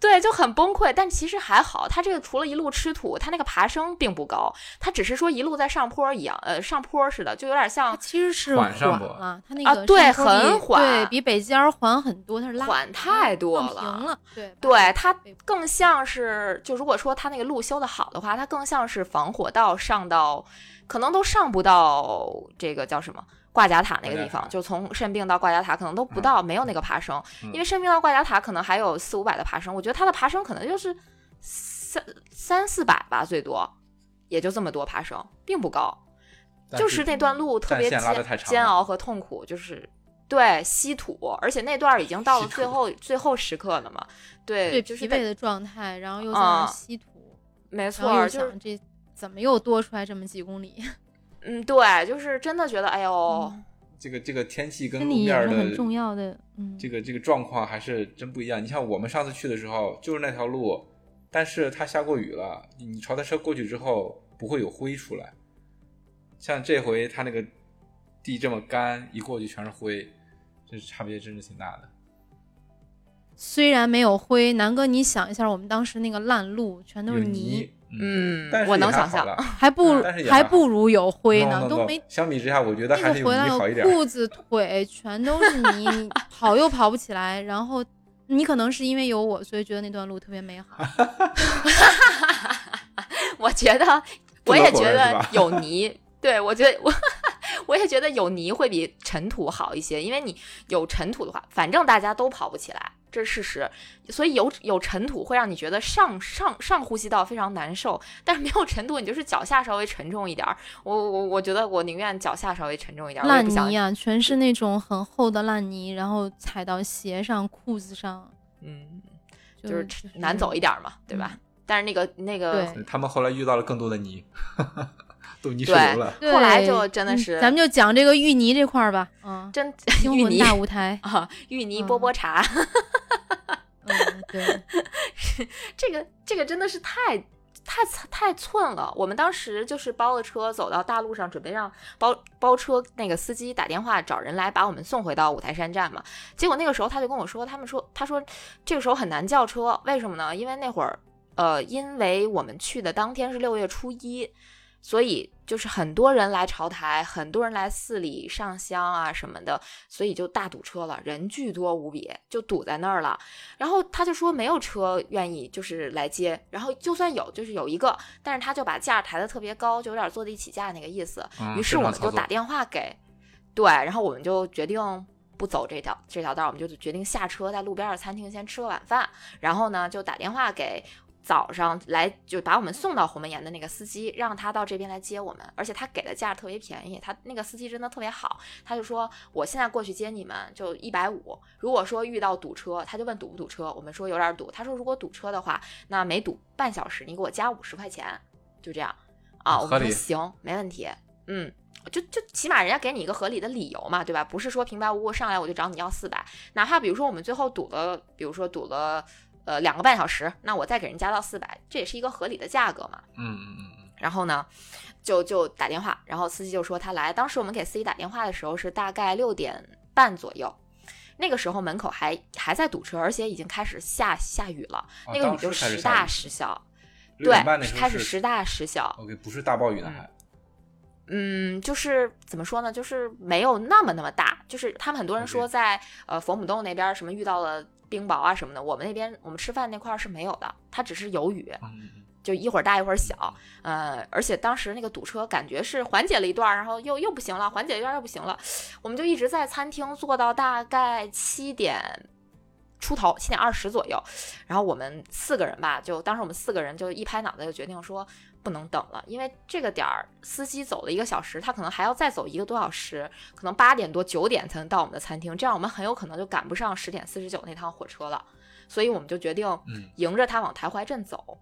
对，就很崩溃。但其实还好，它这个除了一路吃土，它那个爬升并不高，它只是说一路在上坡一样，呃，上坡似的，就有点它像其实是缓上坡了，它那啊个对上坡比很缓对比北尖儿缓很多，它是拉缓太多了平了，对对它更像是，就如果说它那个路修的好的话，它更像是防火道上到，可能都上不到这个叫什么挂甲塔那个地方，就从肾病到挂甲塔可能都不嗯。到，没有那个爬升，嗯。因为肾病到挂甲塔可能还有四五百的爬升，我觉得它的爬升可能就是三三四百吧，最多也就这么多爬升，并不高。但就是那段路特别煎煎熬和痛苦，就是对稀土，而且那段儿已经到了最后最后时刻了嘛。对，对就是在疲惫的状态，然后又在那啊儿吸土，然没错后又儿，就是想这怎么又多出来这么几公里？嗯，对，就是真的觉得，哎呦，嗯这个这个天气跟路面的是很重要的，嗯，这个这个状况还是真不一样。你像我们上次去的时候，就是那条路，但是它下过雨了，你朝他车过去之后不会有灰出来。像这回它那个地这么干，一过去全是灰，这差别真是挺大的。虽然没有灰，南哥，你想一下，我们当时那个烂路全都有是泥，嗯但，是我能想象，还不如还不如有灰 No, 呢，no, 都没相比之下，我觉得还是有那个回来我泥好一点。裤子腿全都是泥，你跑又跑不起来，然后你可能是因为有我，所以觉得那段路特别美好。我觉得，我也觉得有泥，对我觉得我我也觉得有泥会比尘土好一些，因为你有尘土的话，反正大家都跑不起来，这是事实。所以有有尘土会让你觉得上上上呼吸道非常难受，但是没有尘土，你就是脚下稍微沉重一点儿。我我我觉得我宁愿脚下稍微沉重一点儿，烂泥啊，全是那种很厚的烂泥，然后踩到鞋上、裤子上，嗯，就就是难走一点嘛，对吧？但是那个那个对他们后来遇到了更多的泥，都泥石对流了。后来就真的嗯是咱们就讲这个芋泥这块儿吧，嗯，真芋泥大舞台，啊，芋泥嗯波波茶。嗯，对，这个这个真的是太太太寸了。我们当时就是包了车走到大路上，准备让包包车那个司机打电话找人来把我们送回到五台山站嘛。结果那个时候他就跟我说，他们说他说这个时候很难叫车，为什么呢？因为那会儿呃，因为我们去的当天是六月初一。所以就是很多人来朝台，很多人来寺里上香啊什么的，所以就大堵车了，人巨多无比，就堵在那儿了。然后他就说没有车愿意就是来接，然后就算有，就是有一个，但是他就把价抬得特别高，就有点坐地起价那个意思。嗯于是我们就打电话给，对，然后我们就决定不走这条这条道，我们就决定下车，在路边的餐厅先吃个晚饭，然后呢就打电话给。早上来就把我们送到鸿门岩的那个司机，让他到这边来接我们，而且他给的价特别便宜，他那个司机真的特别好，他就说我现在过去接你们就一百五，如果说遇到堵车，他就问堵不堵车，我们说有点堵，他说如果堵车的话，那每堵半小时你给我加五十块钱，就这样。啊，我们说行，没问题，嗯。就就起码人家给你一个合理的理由嘛，对吧？不是说平白无故上来我就找你要四百，哪怕比如说我们最后堵了，比如说堵了呃两个半小时，那我再给人加到四百，这也是一个合理的价格嘛。嗯嗯嗯嗯，然后呢，就就打电话，然后司机就说他来。当时我们给司机打电话的时候是大概六点半左右，那个时候门口还还在堵车，而且已经开始下下雨了，哦那个雨就当时大时小，对，开始时大时小。OK，不是大暴雨呢还。嗯，就是怎么说呢，就是没有那么那么大，就是他们很多人说在呃佛母洞那边什么遇到了冰雹啊什么的，我们那边我们吃饭那块儿是没有的，它只是有雨，就一会儿大一会儿小，呃，而且当时那个堵车感觉是缓解了一段儿，然后又又不行了，缓解一段儿又不行了，我们就一直在餐厅坐到大概七点出头，七点二十左右，然后我们四个人吧，就当时我们四个人就一拍脑袋就决定说不能等了，因为这个点儿司机走了一个小时，他可能还要再走一个多小时，可能八点多九点才能到我们的餐厅，这样我们很有可能就赶不上十点四十九那趟火车了，所以我们就决定嗯迎着他往台怀镇走。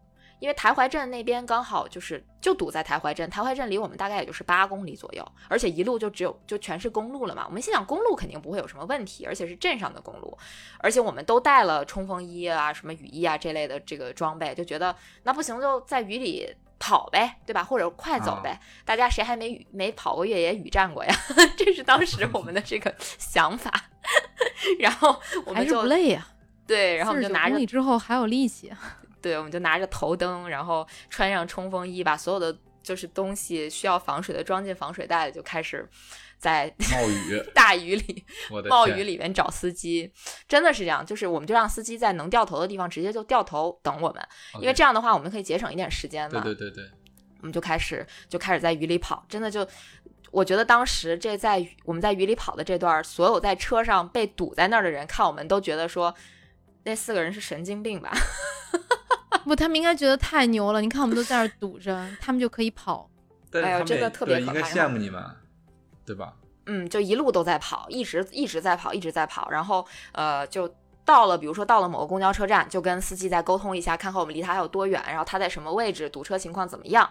因为台怀镇那边刚好就是就堵在台怀镇，台怀镇离我们大概也就是八公里左右，而且一路就只有就全是公路了嘛。我们心想公路肯定不会有什么问题，而且是镇上的公路，而且我们都带了冲锋衣啊、什么雨衣啊这类的这个装备，就觉得那不行就在雨里跑呗，对吧？或者快走呗。大家谁还没没跑过越野雨战过呀？这是当时我们的这个想法。然后我还是们就不累呀、对，然后我们就拿着你之后还有力气。对，我们就拿着头灯，然后穿上冲锋衣，把所有的就是东西需要防水的装进防水袋里，就开始在冒雨，大雨里、冒雨里面找司机。真的是这样，就是我们就让司机在能掉头的地方直接就掉头等我们，因为这样的话我们可以节省一点时间嘛。对对对对，我们就开始就开始在雨里跑，真的就。我觉得当时这在我们在雨里跑的这段儿，所有在车上被堵在那儿的人看我们都觉得说，那四个人是神经病吧？不，他们应该觉得太牛了。你看，我们都在那儿堵着，他们就可以跑。哎呦但是他们也真的特别对应该羡慕你们，对吧？嗯，就一路都在跑，一直一直在跑，一直在跑，然后呃，就到了，比如说到了某个公交车站，就跟司机再沟通一下，看看我们离他还有多远，然后他在什么位置，堵车情况怎么样，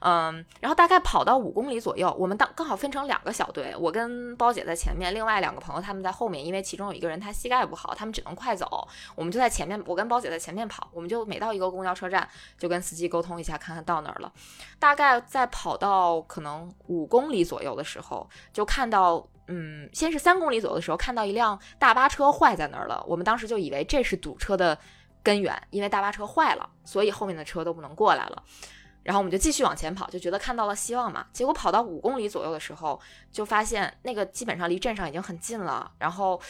嗯，然后大概跑到五公里左右，我们当刚好分成两个小队，我跟包姐在前面，另外两个朋友他们在后面，因为其中有一个人他膝盖不好，他们只能快走，我们就在前面，我跟包姐在前面跑，我们就每到一个公交车站就跟司机沟通一下，看看到哪儿了，大概在跑到可能五公里左右的时候，就看到。嗯，先是三公里左右的时候，看到一辆大巴车坏在那儿了。我们当时就以为这是堵车的根源，因为大巴车坏了，所以后面的车都不能过来了。然后我们就继续往前跑，就觉得看到了希望嘛。结果跑到五公里左右的时候，就发现那个基本上离镇上已经很近了，然后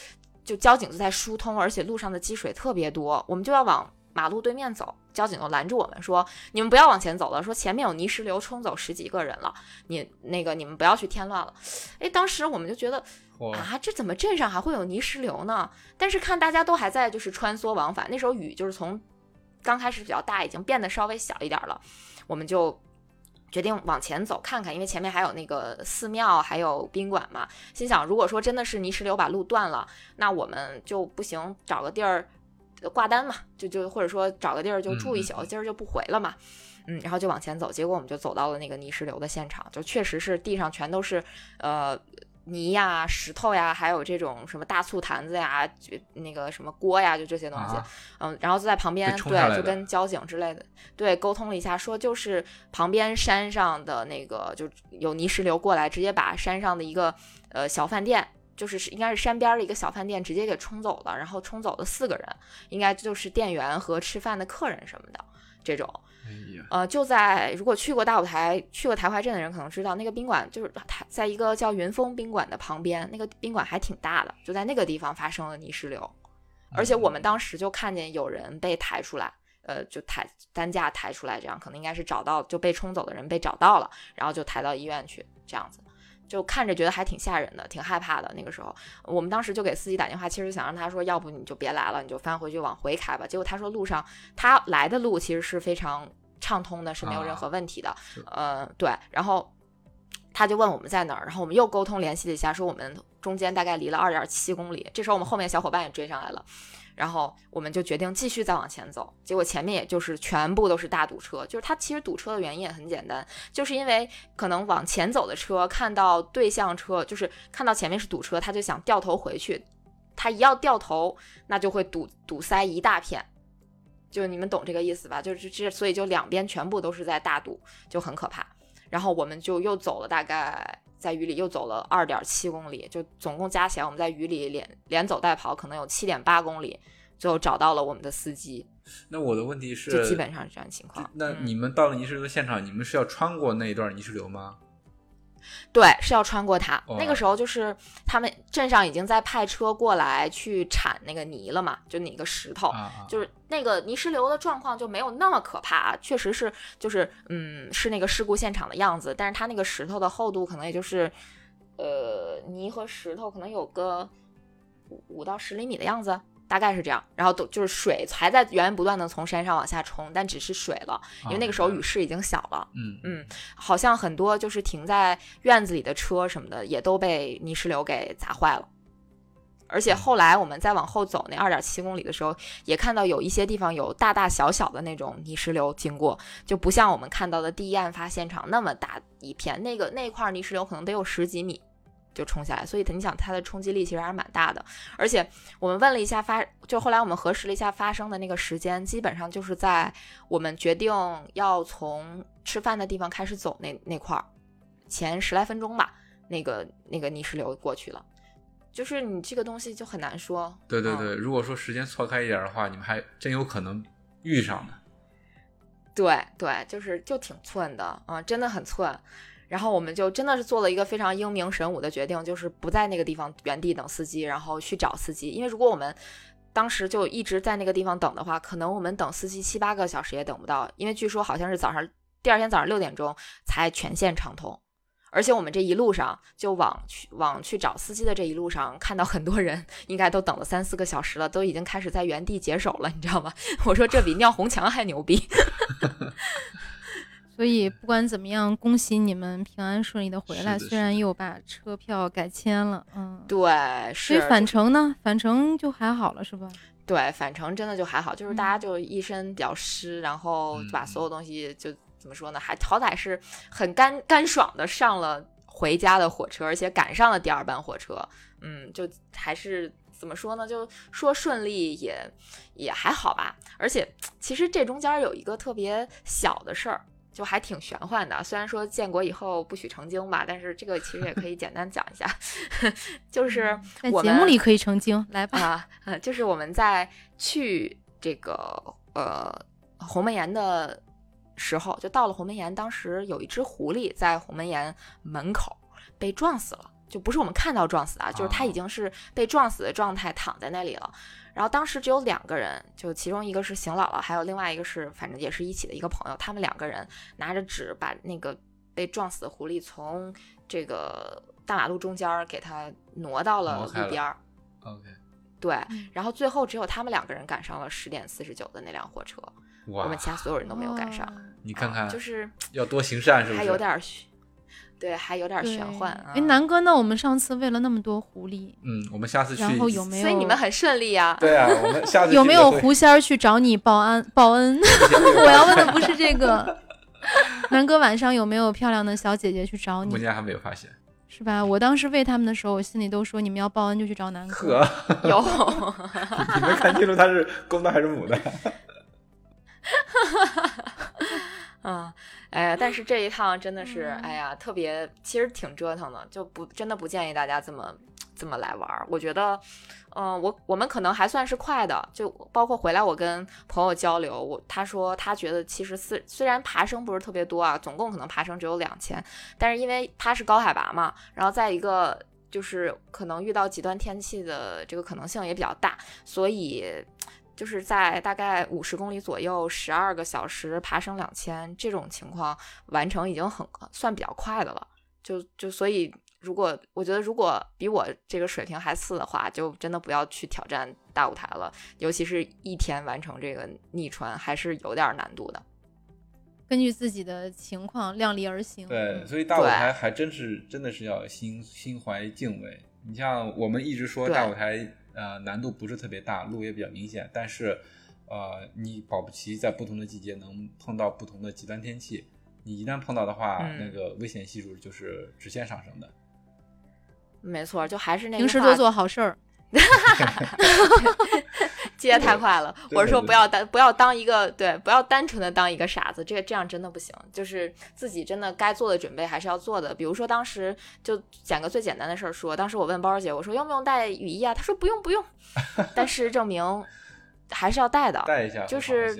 就交警就在疏通，而且路上的积水特别多，我们就要往马路对面走。交警就拦住我们说：“你们不要往前走了，说前面有泥石流冲走十几个人了，你那个你们不要去添乱了。”哎，当时我们就觉得，啊，这怎么镇上还会有泥石流呢？但是看大家都还在就是穿梭往返，那时候雨就是从刚开始比较大，已经变得稍微小一点了，我们就。决定往前走看看，因为前面还有那个寺庙，还有宾馆嘛。心想，如果说真的是泥石流把路断了，那我们就不行，找个地儿呃挂单嘛，就就或者说找个地儿就住一宿，今儿就不回了嘛。嗯，然后就往前走，结果我们就走到了那个泥石流的现场，就确实是地上全都是呃泥呀、石头呀，还有这种什么大醋坛子呀、就那个什么锅呀，就这些东西。啊嗯，然后就在旁边对，就跟交警之类的对沟通了一下，说就是旁边山上的那个就有泥石流过来，直接把山上的一个呃小饭店。就是是应该是山边儿的一个小饭店，直接给冲走了，然后冲走了四个人，应该就是店员和吃饭的客人什么的这种。呃，就在如果去过大舞台、去过台怀镇的人可能知道，那个宾馆就是台在一个叫云峰宾馆的旁边，那个宾馆还挺大的，就在那个地方发生了泥石流，而且我们当时就看见有人被抬出来，呃，就抬担架抬出来，这样可能应该是找到就被冲走的人被找到了，然后就抬到医院去，这样子。就看着觉得还挺吓人的，挺害怕的。那个时候，我们当时就给司机打电话，其实想让他说，要不你就别来了，你就翻回去往回开吧。结果他说路上他来的路其实是非常畅通的，是没有任何问题的。是呃，对，然后他就问我们在哪儿，然后我们又沟通联系了一下，说我们中间大概离了二点七公里。这时候我们后面小伙伴也追上来了。然后我们就决定继续再往前走，结果前面也就是全部都是大堵车，就是它其实堵车的原因也很简单，就是因为可能往前走的车看到对向车，就是看到前面是堵车，他就想掉头回去，他一要掉头，那就会堵堵塞一大片，就你们懂这个意思吧？就是这，所以就两边全部都是在大堵，就很可怕。然后我们就又走了大概在雨里又走了二点七公里，就总共加起来我们在雨里连连走带跑可能有七点八公里，最后找到了我们的司机。那我的问题是，就基本上是这样情况。那你们到了泥石流现场，你们是要穿过那一段泥石流吗？对，是要穿过它。那个时候就是他们镇上已经在派车过来去铲那个泥了嘛，就那个石头，就是那个泥石流的状况就没有那么可怕，确实是就是嗯是那个事故现场的样子，但是它那个石头的厚度可能也就是呃泥和石头可能有个五五到十厘米的样子。大概是这样，然后都就是水还在源源不断的从山上往下冲，但只是水了，因为那个时候雨势已经小了。嗯嗯，好像很多就是停在院子里的车什么的也都被泥石流给砸坏了。而且后来我们再往后走那二点七公里的时候，也看到有一些地方有大大小小的那种泥石流经过，就不像我们看到的第一案发现场那么大一片，那个那块泥石流可能得有十几米。就冲下来，所以你想它的冲击力其实还是蛮大的。而且我们问了一下发，就后来我们核实了一下发生的那个时间，基本上就是在我们决定要从吃饭的地方开始走那那块儿前十来分钟吧，那个那个泥石流过去了。就是你这个东西就很难说。对对对，如果说时间错开一点的话，你们还真有可能遇上的。对对，就是就挺寸的啊，真的很寸。然后我们就真的是做了一个非常英明神武的决定，就是不在那个地方原地等司机，然后去找司机。因为如果我们当时就一直在那个地方等的话，可能我们等司机七八个小时也等不到。因为据说好像是早上第二天早上六点钟才全线畅通，而且我们这一路上就往去往去找司机的这一路上，看到很多人应该都等了三四个小时了，都已经开始在原地解手了，你知道吗？我说这比尿红墙还牛逼。所以不管怎么样，恭喜你们平安顺利的回来。虽然又把车票改签了，嗯，对，所以返程呢，返程就还好了，是吧？对，返程真的就还好，就是大家就一身比较湿，然后把所有东西就怎么说呢，还好歹是很干干爽的上了回家的火车，而且赶上了第二班火车，嗯，就还是怎么说呢，就说顺利也也还好吧。而且其实这中间有一个特别小的事儿。就还挺玄幻的，虽然说建国以后不许成精吧，但是这个其实也可以简单讲一下，就是我节目里可以成精，来吧，就是我们在去这个呃鸿门岩的时候，就到了鸿门岩，当时有一只狐狸在鸿门岩门口被撞死了，就不是我们看到撞死啊，就是他已经是被撞死的状态躺在那里了。然后当时只有两个人，就其中一个是邢姥姥，还有另外一个是反正也是一起的一个朋友。他们两个人拿着纸把那个被撞死的狐狸从这个大马路中间给它挪到了路边儿。OK，对。然后最后只有他们两个人赶上了十点四十九的那辆火车，我们其他所有人都没有赶上。你看看，就是要多行善，是不是？还有点。对，还有点玄幻啊！哎，南哥，那我们上次喂了那么多狐狸，嗯，我们下次去，然后有没有？所以你们很顺利呀。对啊，我们下次有没有狐仙儿去找你报恩报恩？我要问的不是这个。南哥，晚上有没有漂亮的小姐姐去找你？目前还没有发现，是吧？我当时喂他们的时候，我心里都说，你们要报恩就去找南哥。有，你没看清楚他是公的还是母的？啊。哎呀，但是这一趟真的是，哎呀，特别，其实挺折腾的，就不真的不建议大家这么这么来玩儿。我觉得，嗯，我我们可能还算是快的，就包括回来我跟朋友交流，我他说他觉得其实虽虽然爬升不是特别多啊，总共可能爬升只有两千，但是因为它是高海拔嘛，然后再一个就是可能遇到极端天气的这个可能性也比较大，所以。就是在大概五十公里左右，十二个小时爬升两千这种情况完成已经很算比较快的了。就就所以，如果我觉得如果比我这个水平还次的话，就真的不要去挑战大舞台了。尤其是一天完成这个逆穿，还是有点难度的。根据自己的情况量力而行。对，所以大舞台还真是真的是要心心怀敬畏。你像我们一直说大舞台。呃，难度不是特别大，路也比较明显，但是，呃，你保不齐在不同的季节能碰到不同的极端天气，你一旦碰到的话，那个危险系数就是直线上升的。没错，就还是那个平时多做好事儿。接太快了。我是说不要单不要当一个对，不要单纯的当一个傻子，这个这样真的不行。就是自己真的该做的准备还是要做的。比如说当时就讲个最简单的事儿说，当时我问包儿姐，我说用不用带雨衣啊？她说不用不用，但事实证明还是要带的。带一下就是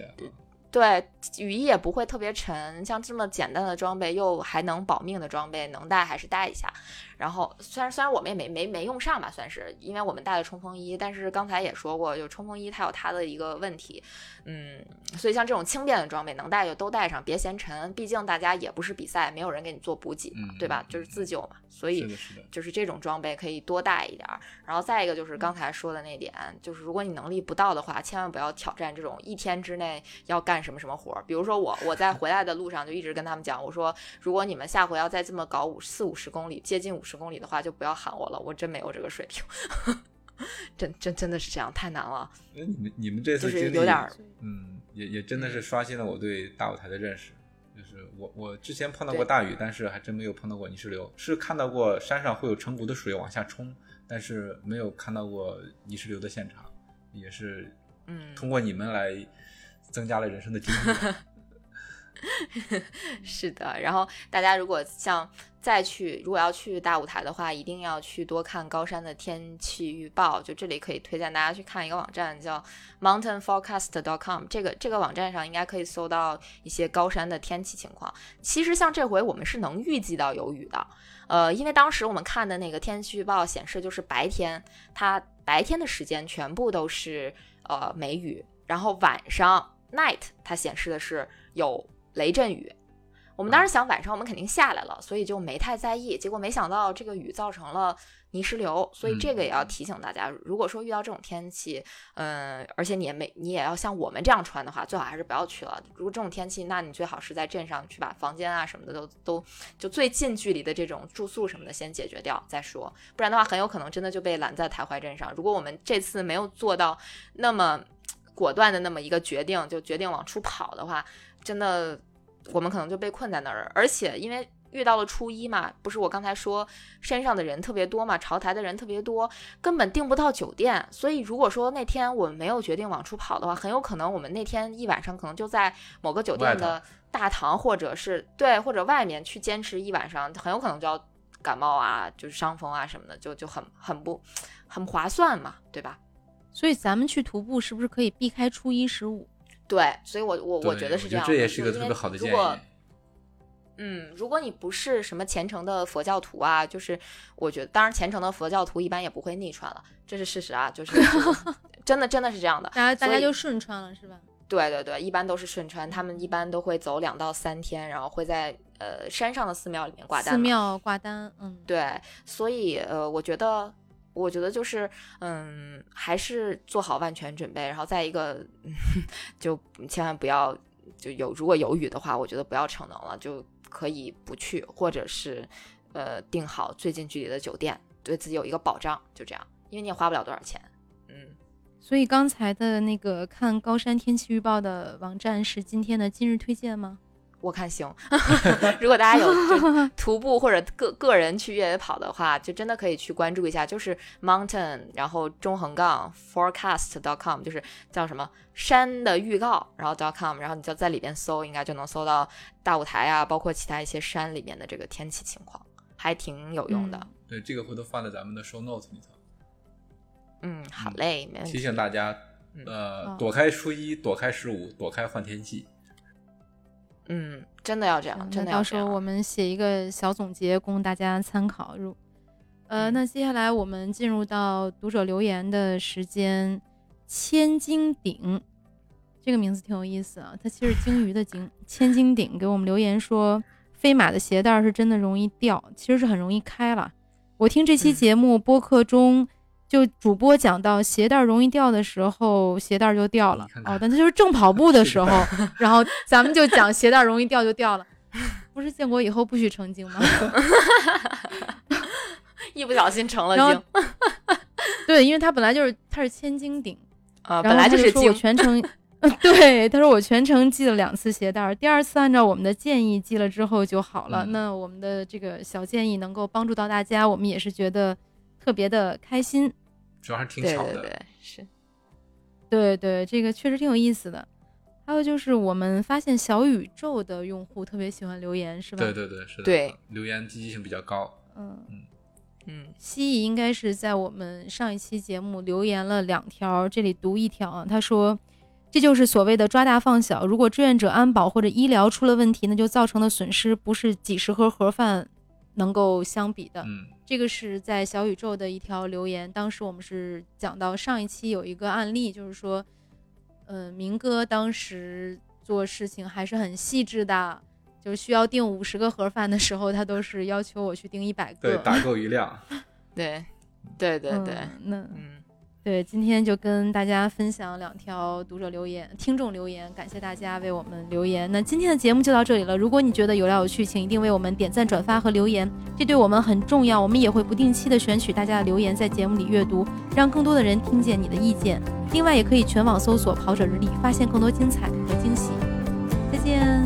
对，雨衣也不会特别沉，像这么简单的装备又还能保命的装备，能带还是带一下。然后虽然虽然我们也没没没用上吧，算是因为我们带了冲锋衣，但是刚才也说过，就冲锋衣它有它的一个问题，嗯，所以像这种轻便的装备能带就都带上，别嫌沉，毕竟大家也不是比赛，没有人给你做补给嘛，嗯对吧？嗯就是自救嘛，所以就是这种装备可以多带一点儿。然后再一个就是刚才说的那点，就是如果你能力不到的话，千万不要挑战这种一天之内要干什么什么活儿。比如说我，我在回来的路上就一直跟他们讲，我说如果你们下回要再这么搞五四五十公里，接近五十公里的话，就不要喊我了，我真没有这个水平。真真真的是这样，太难了，那你们你们这次就是有点儿嗯，也也真的是刷新了我对大舞台的认识。就是我我之前碰到过大雨，但是还真没有碰到过泥石流，是看到过山上会有成股的水往下冲，但是没有看到过泥石流的现场，也是嗯，通过你们来增加了人生的经历。是的，然后大家如果像再去，如果要去大舞台的话，一定要去多看高山的天气预报。就这里可以推荐大家去看一个网站，叫 mountainforecast.com。这个这个网站上应该可以搜到一些高山的天气情况。其实像这回我们是能预计到有雨的，呃，因为当时我们看的那个天气预报显示，就是白天它白天的时间全部都是呃没雨，然后晚上 night 它显示的是有雷阵雨。我们当时想晚上我们肯定下来了，所以就没太在意。结果没想到这个雨造成了泥石流，所以这个也要提醒大家，如果说遇到这种天气，嗯，而且你也没你也要像我们这样穿的话，最好还是不要去了。如果这种天气，那你最好是在镇上去把房间啊什么的都都就最近距离的这种住宿什么的先解决掉再说，不然的话很有可能真的就被拦在台怀镇上。如果我们这次没有做到那么果断的那么一个决定，就决定往出跑的话，真的我们可能就被困在那儿。而且因为遇到了初一嘛，不是我刚才说山上的人特别多嘛，朝台的人特别多，根本订不到酒店。所以如果说那天我们没有决定往出跑的话，很有可能我们那天一晚上可能就在某个酒店的大堂，或者是对，或者外面去坚持一晚上，很有可能就要感冒啊，就是伤风啊什么的，就就很很不很不划算嘛，对吧？所以咱们去徒步是不是可以避开初一十五？对，所以我我我觉得是这样，这也是一个特别好的建如果议。嗯，如果你不是什么虔诚的佛教徒啊，就是我觉得，当然虔诚的佛教徒一般也不会逆穿了，这是事实啊，就是真的真的是这样的。大家大家就顺穿了是吧？对对对，一般都是顺穿，他们一般都会走两到三天，然后会在呃山上的寺庙里面挂单寺。庙挂单，嗯，对，所以呃，我觉得，我觉得就是，嗯，还是做好万全准备，然后再一个，嗯、就千万不要就有如果有雨的话，我觉得不要逞能了，就可以不去，或者是呃订好最近距离的酒店，对自己有一个保障，就这样，因为你也花不了多少钱，嗯。所以刚才的那个看高山天气预报的网站是今天的今日推荐吗？我看行 如果大家有 徒步或者个个人去越野跑的话，就真的可以去关注一下，就是 mountain，然后中横杠 forecast. dot com，就是叫什么山的预告，然后 dot .com，然后你就在里边搜，应该就能搜到大舞台啊，包括其他一些山里面的这个天气情况，还挺有用的。对，这个回头放在咱们的 show notes 里头，嗯，好嘞，没问题提。醒大家，嗯呃哦，躲开初一，躲开十五，躲开换天气。嗯，真的要这样，嗯真的那到时候要这样。我们写一个小总结供大家参考。入呃，嗯那接下来我们进入到读者留言的时间。千斤顶这个名字挺有意思啊，它其实鲸鱼的鲸。千斤顶给我们留言说，飞马的鞋带是真的容易掉，其实是很容易开了。我听这期嗯节目播客中。就主播讲到鞋带容易掉的时候，鞋带就掉了看看哦，但他就是正跑步的时候，然后咱们就讲鞋带容易掉就掉了。不是建国以后不许成精吗？一不小心成了精，对，因为他本来就是他是千斤顶，啊，本来就是说我精。全程，呃对，他说我全程系了两次鞋带儿，第二次按照我们的建议系了之后就好了。嗯那我们的这个小建议能够帮助到大家，我们也是觉得特别的开心。主要还是挺巧的。对对，是。对对，这个确实挺有意思的。还有就是我们发现小宇宙的用户特别喜欢留言，是吧？对对对，是的，对，留言积极性比较高。嗯，嗯，蜥蜴应该是在我们上一期节目留言了两条，这里读一条啊，他说。这就是所谓的抓大放小。如果志愿者安保或者医疗出了问题，那就造成的损失不是几十盒盒饭能够相比的。嗯，这个是在小宇宙的一条留言。当时我们是讲到上一期有一个案例，就是说，嗯，明哥当时做事情还是很细致的，就是需要订五十个盒饭的时候，他都是要求我去订一百个，对，打够一辆。对，对对对，嗯那嗯。对，今天就跟大家分享两条读者留言、听众留言，感谢大家为我们留言。那今天的节目就到这里了。如果你觉得有料有趣，请一定为我们点赞、转发和留言，这对我们很重要。我们也会不定期的选取大家的留言，在节目里阅读，让更多的人听见你的意见。另外，也可以全网搜索“跑者日历”，发现更多精彩和惊喜。再见。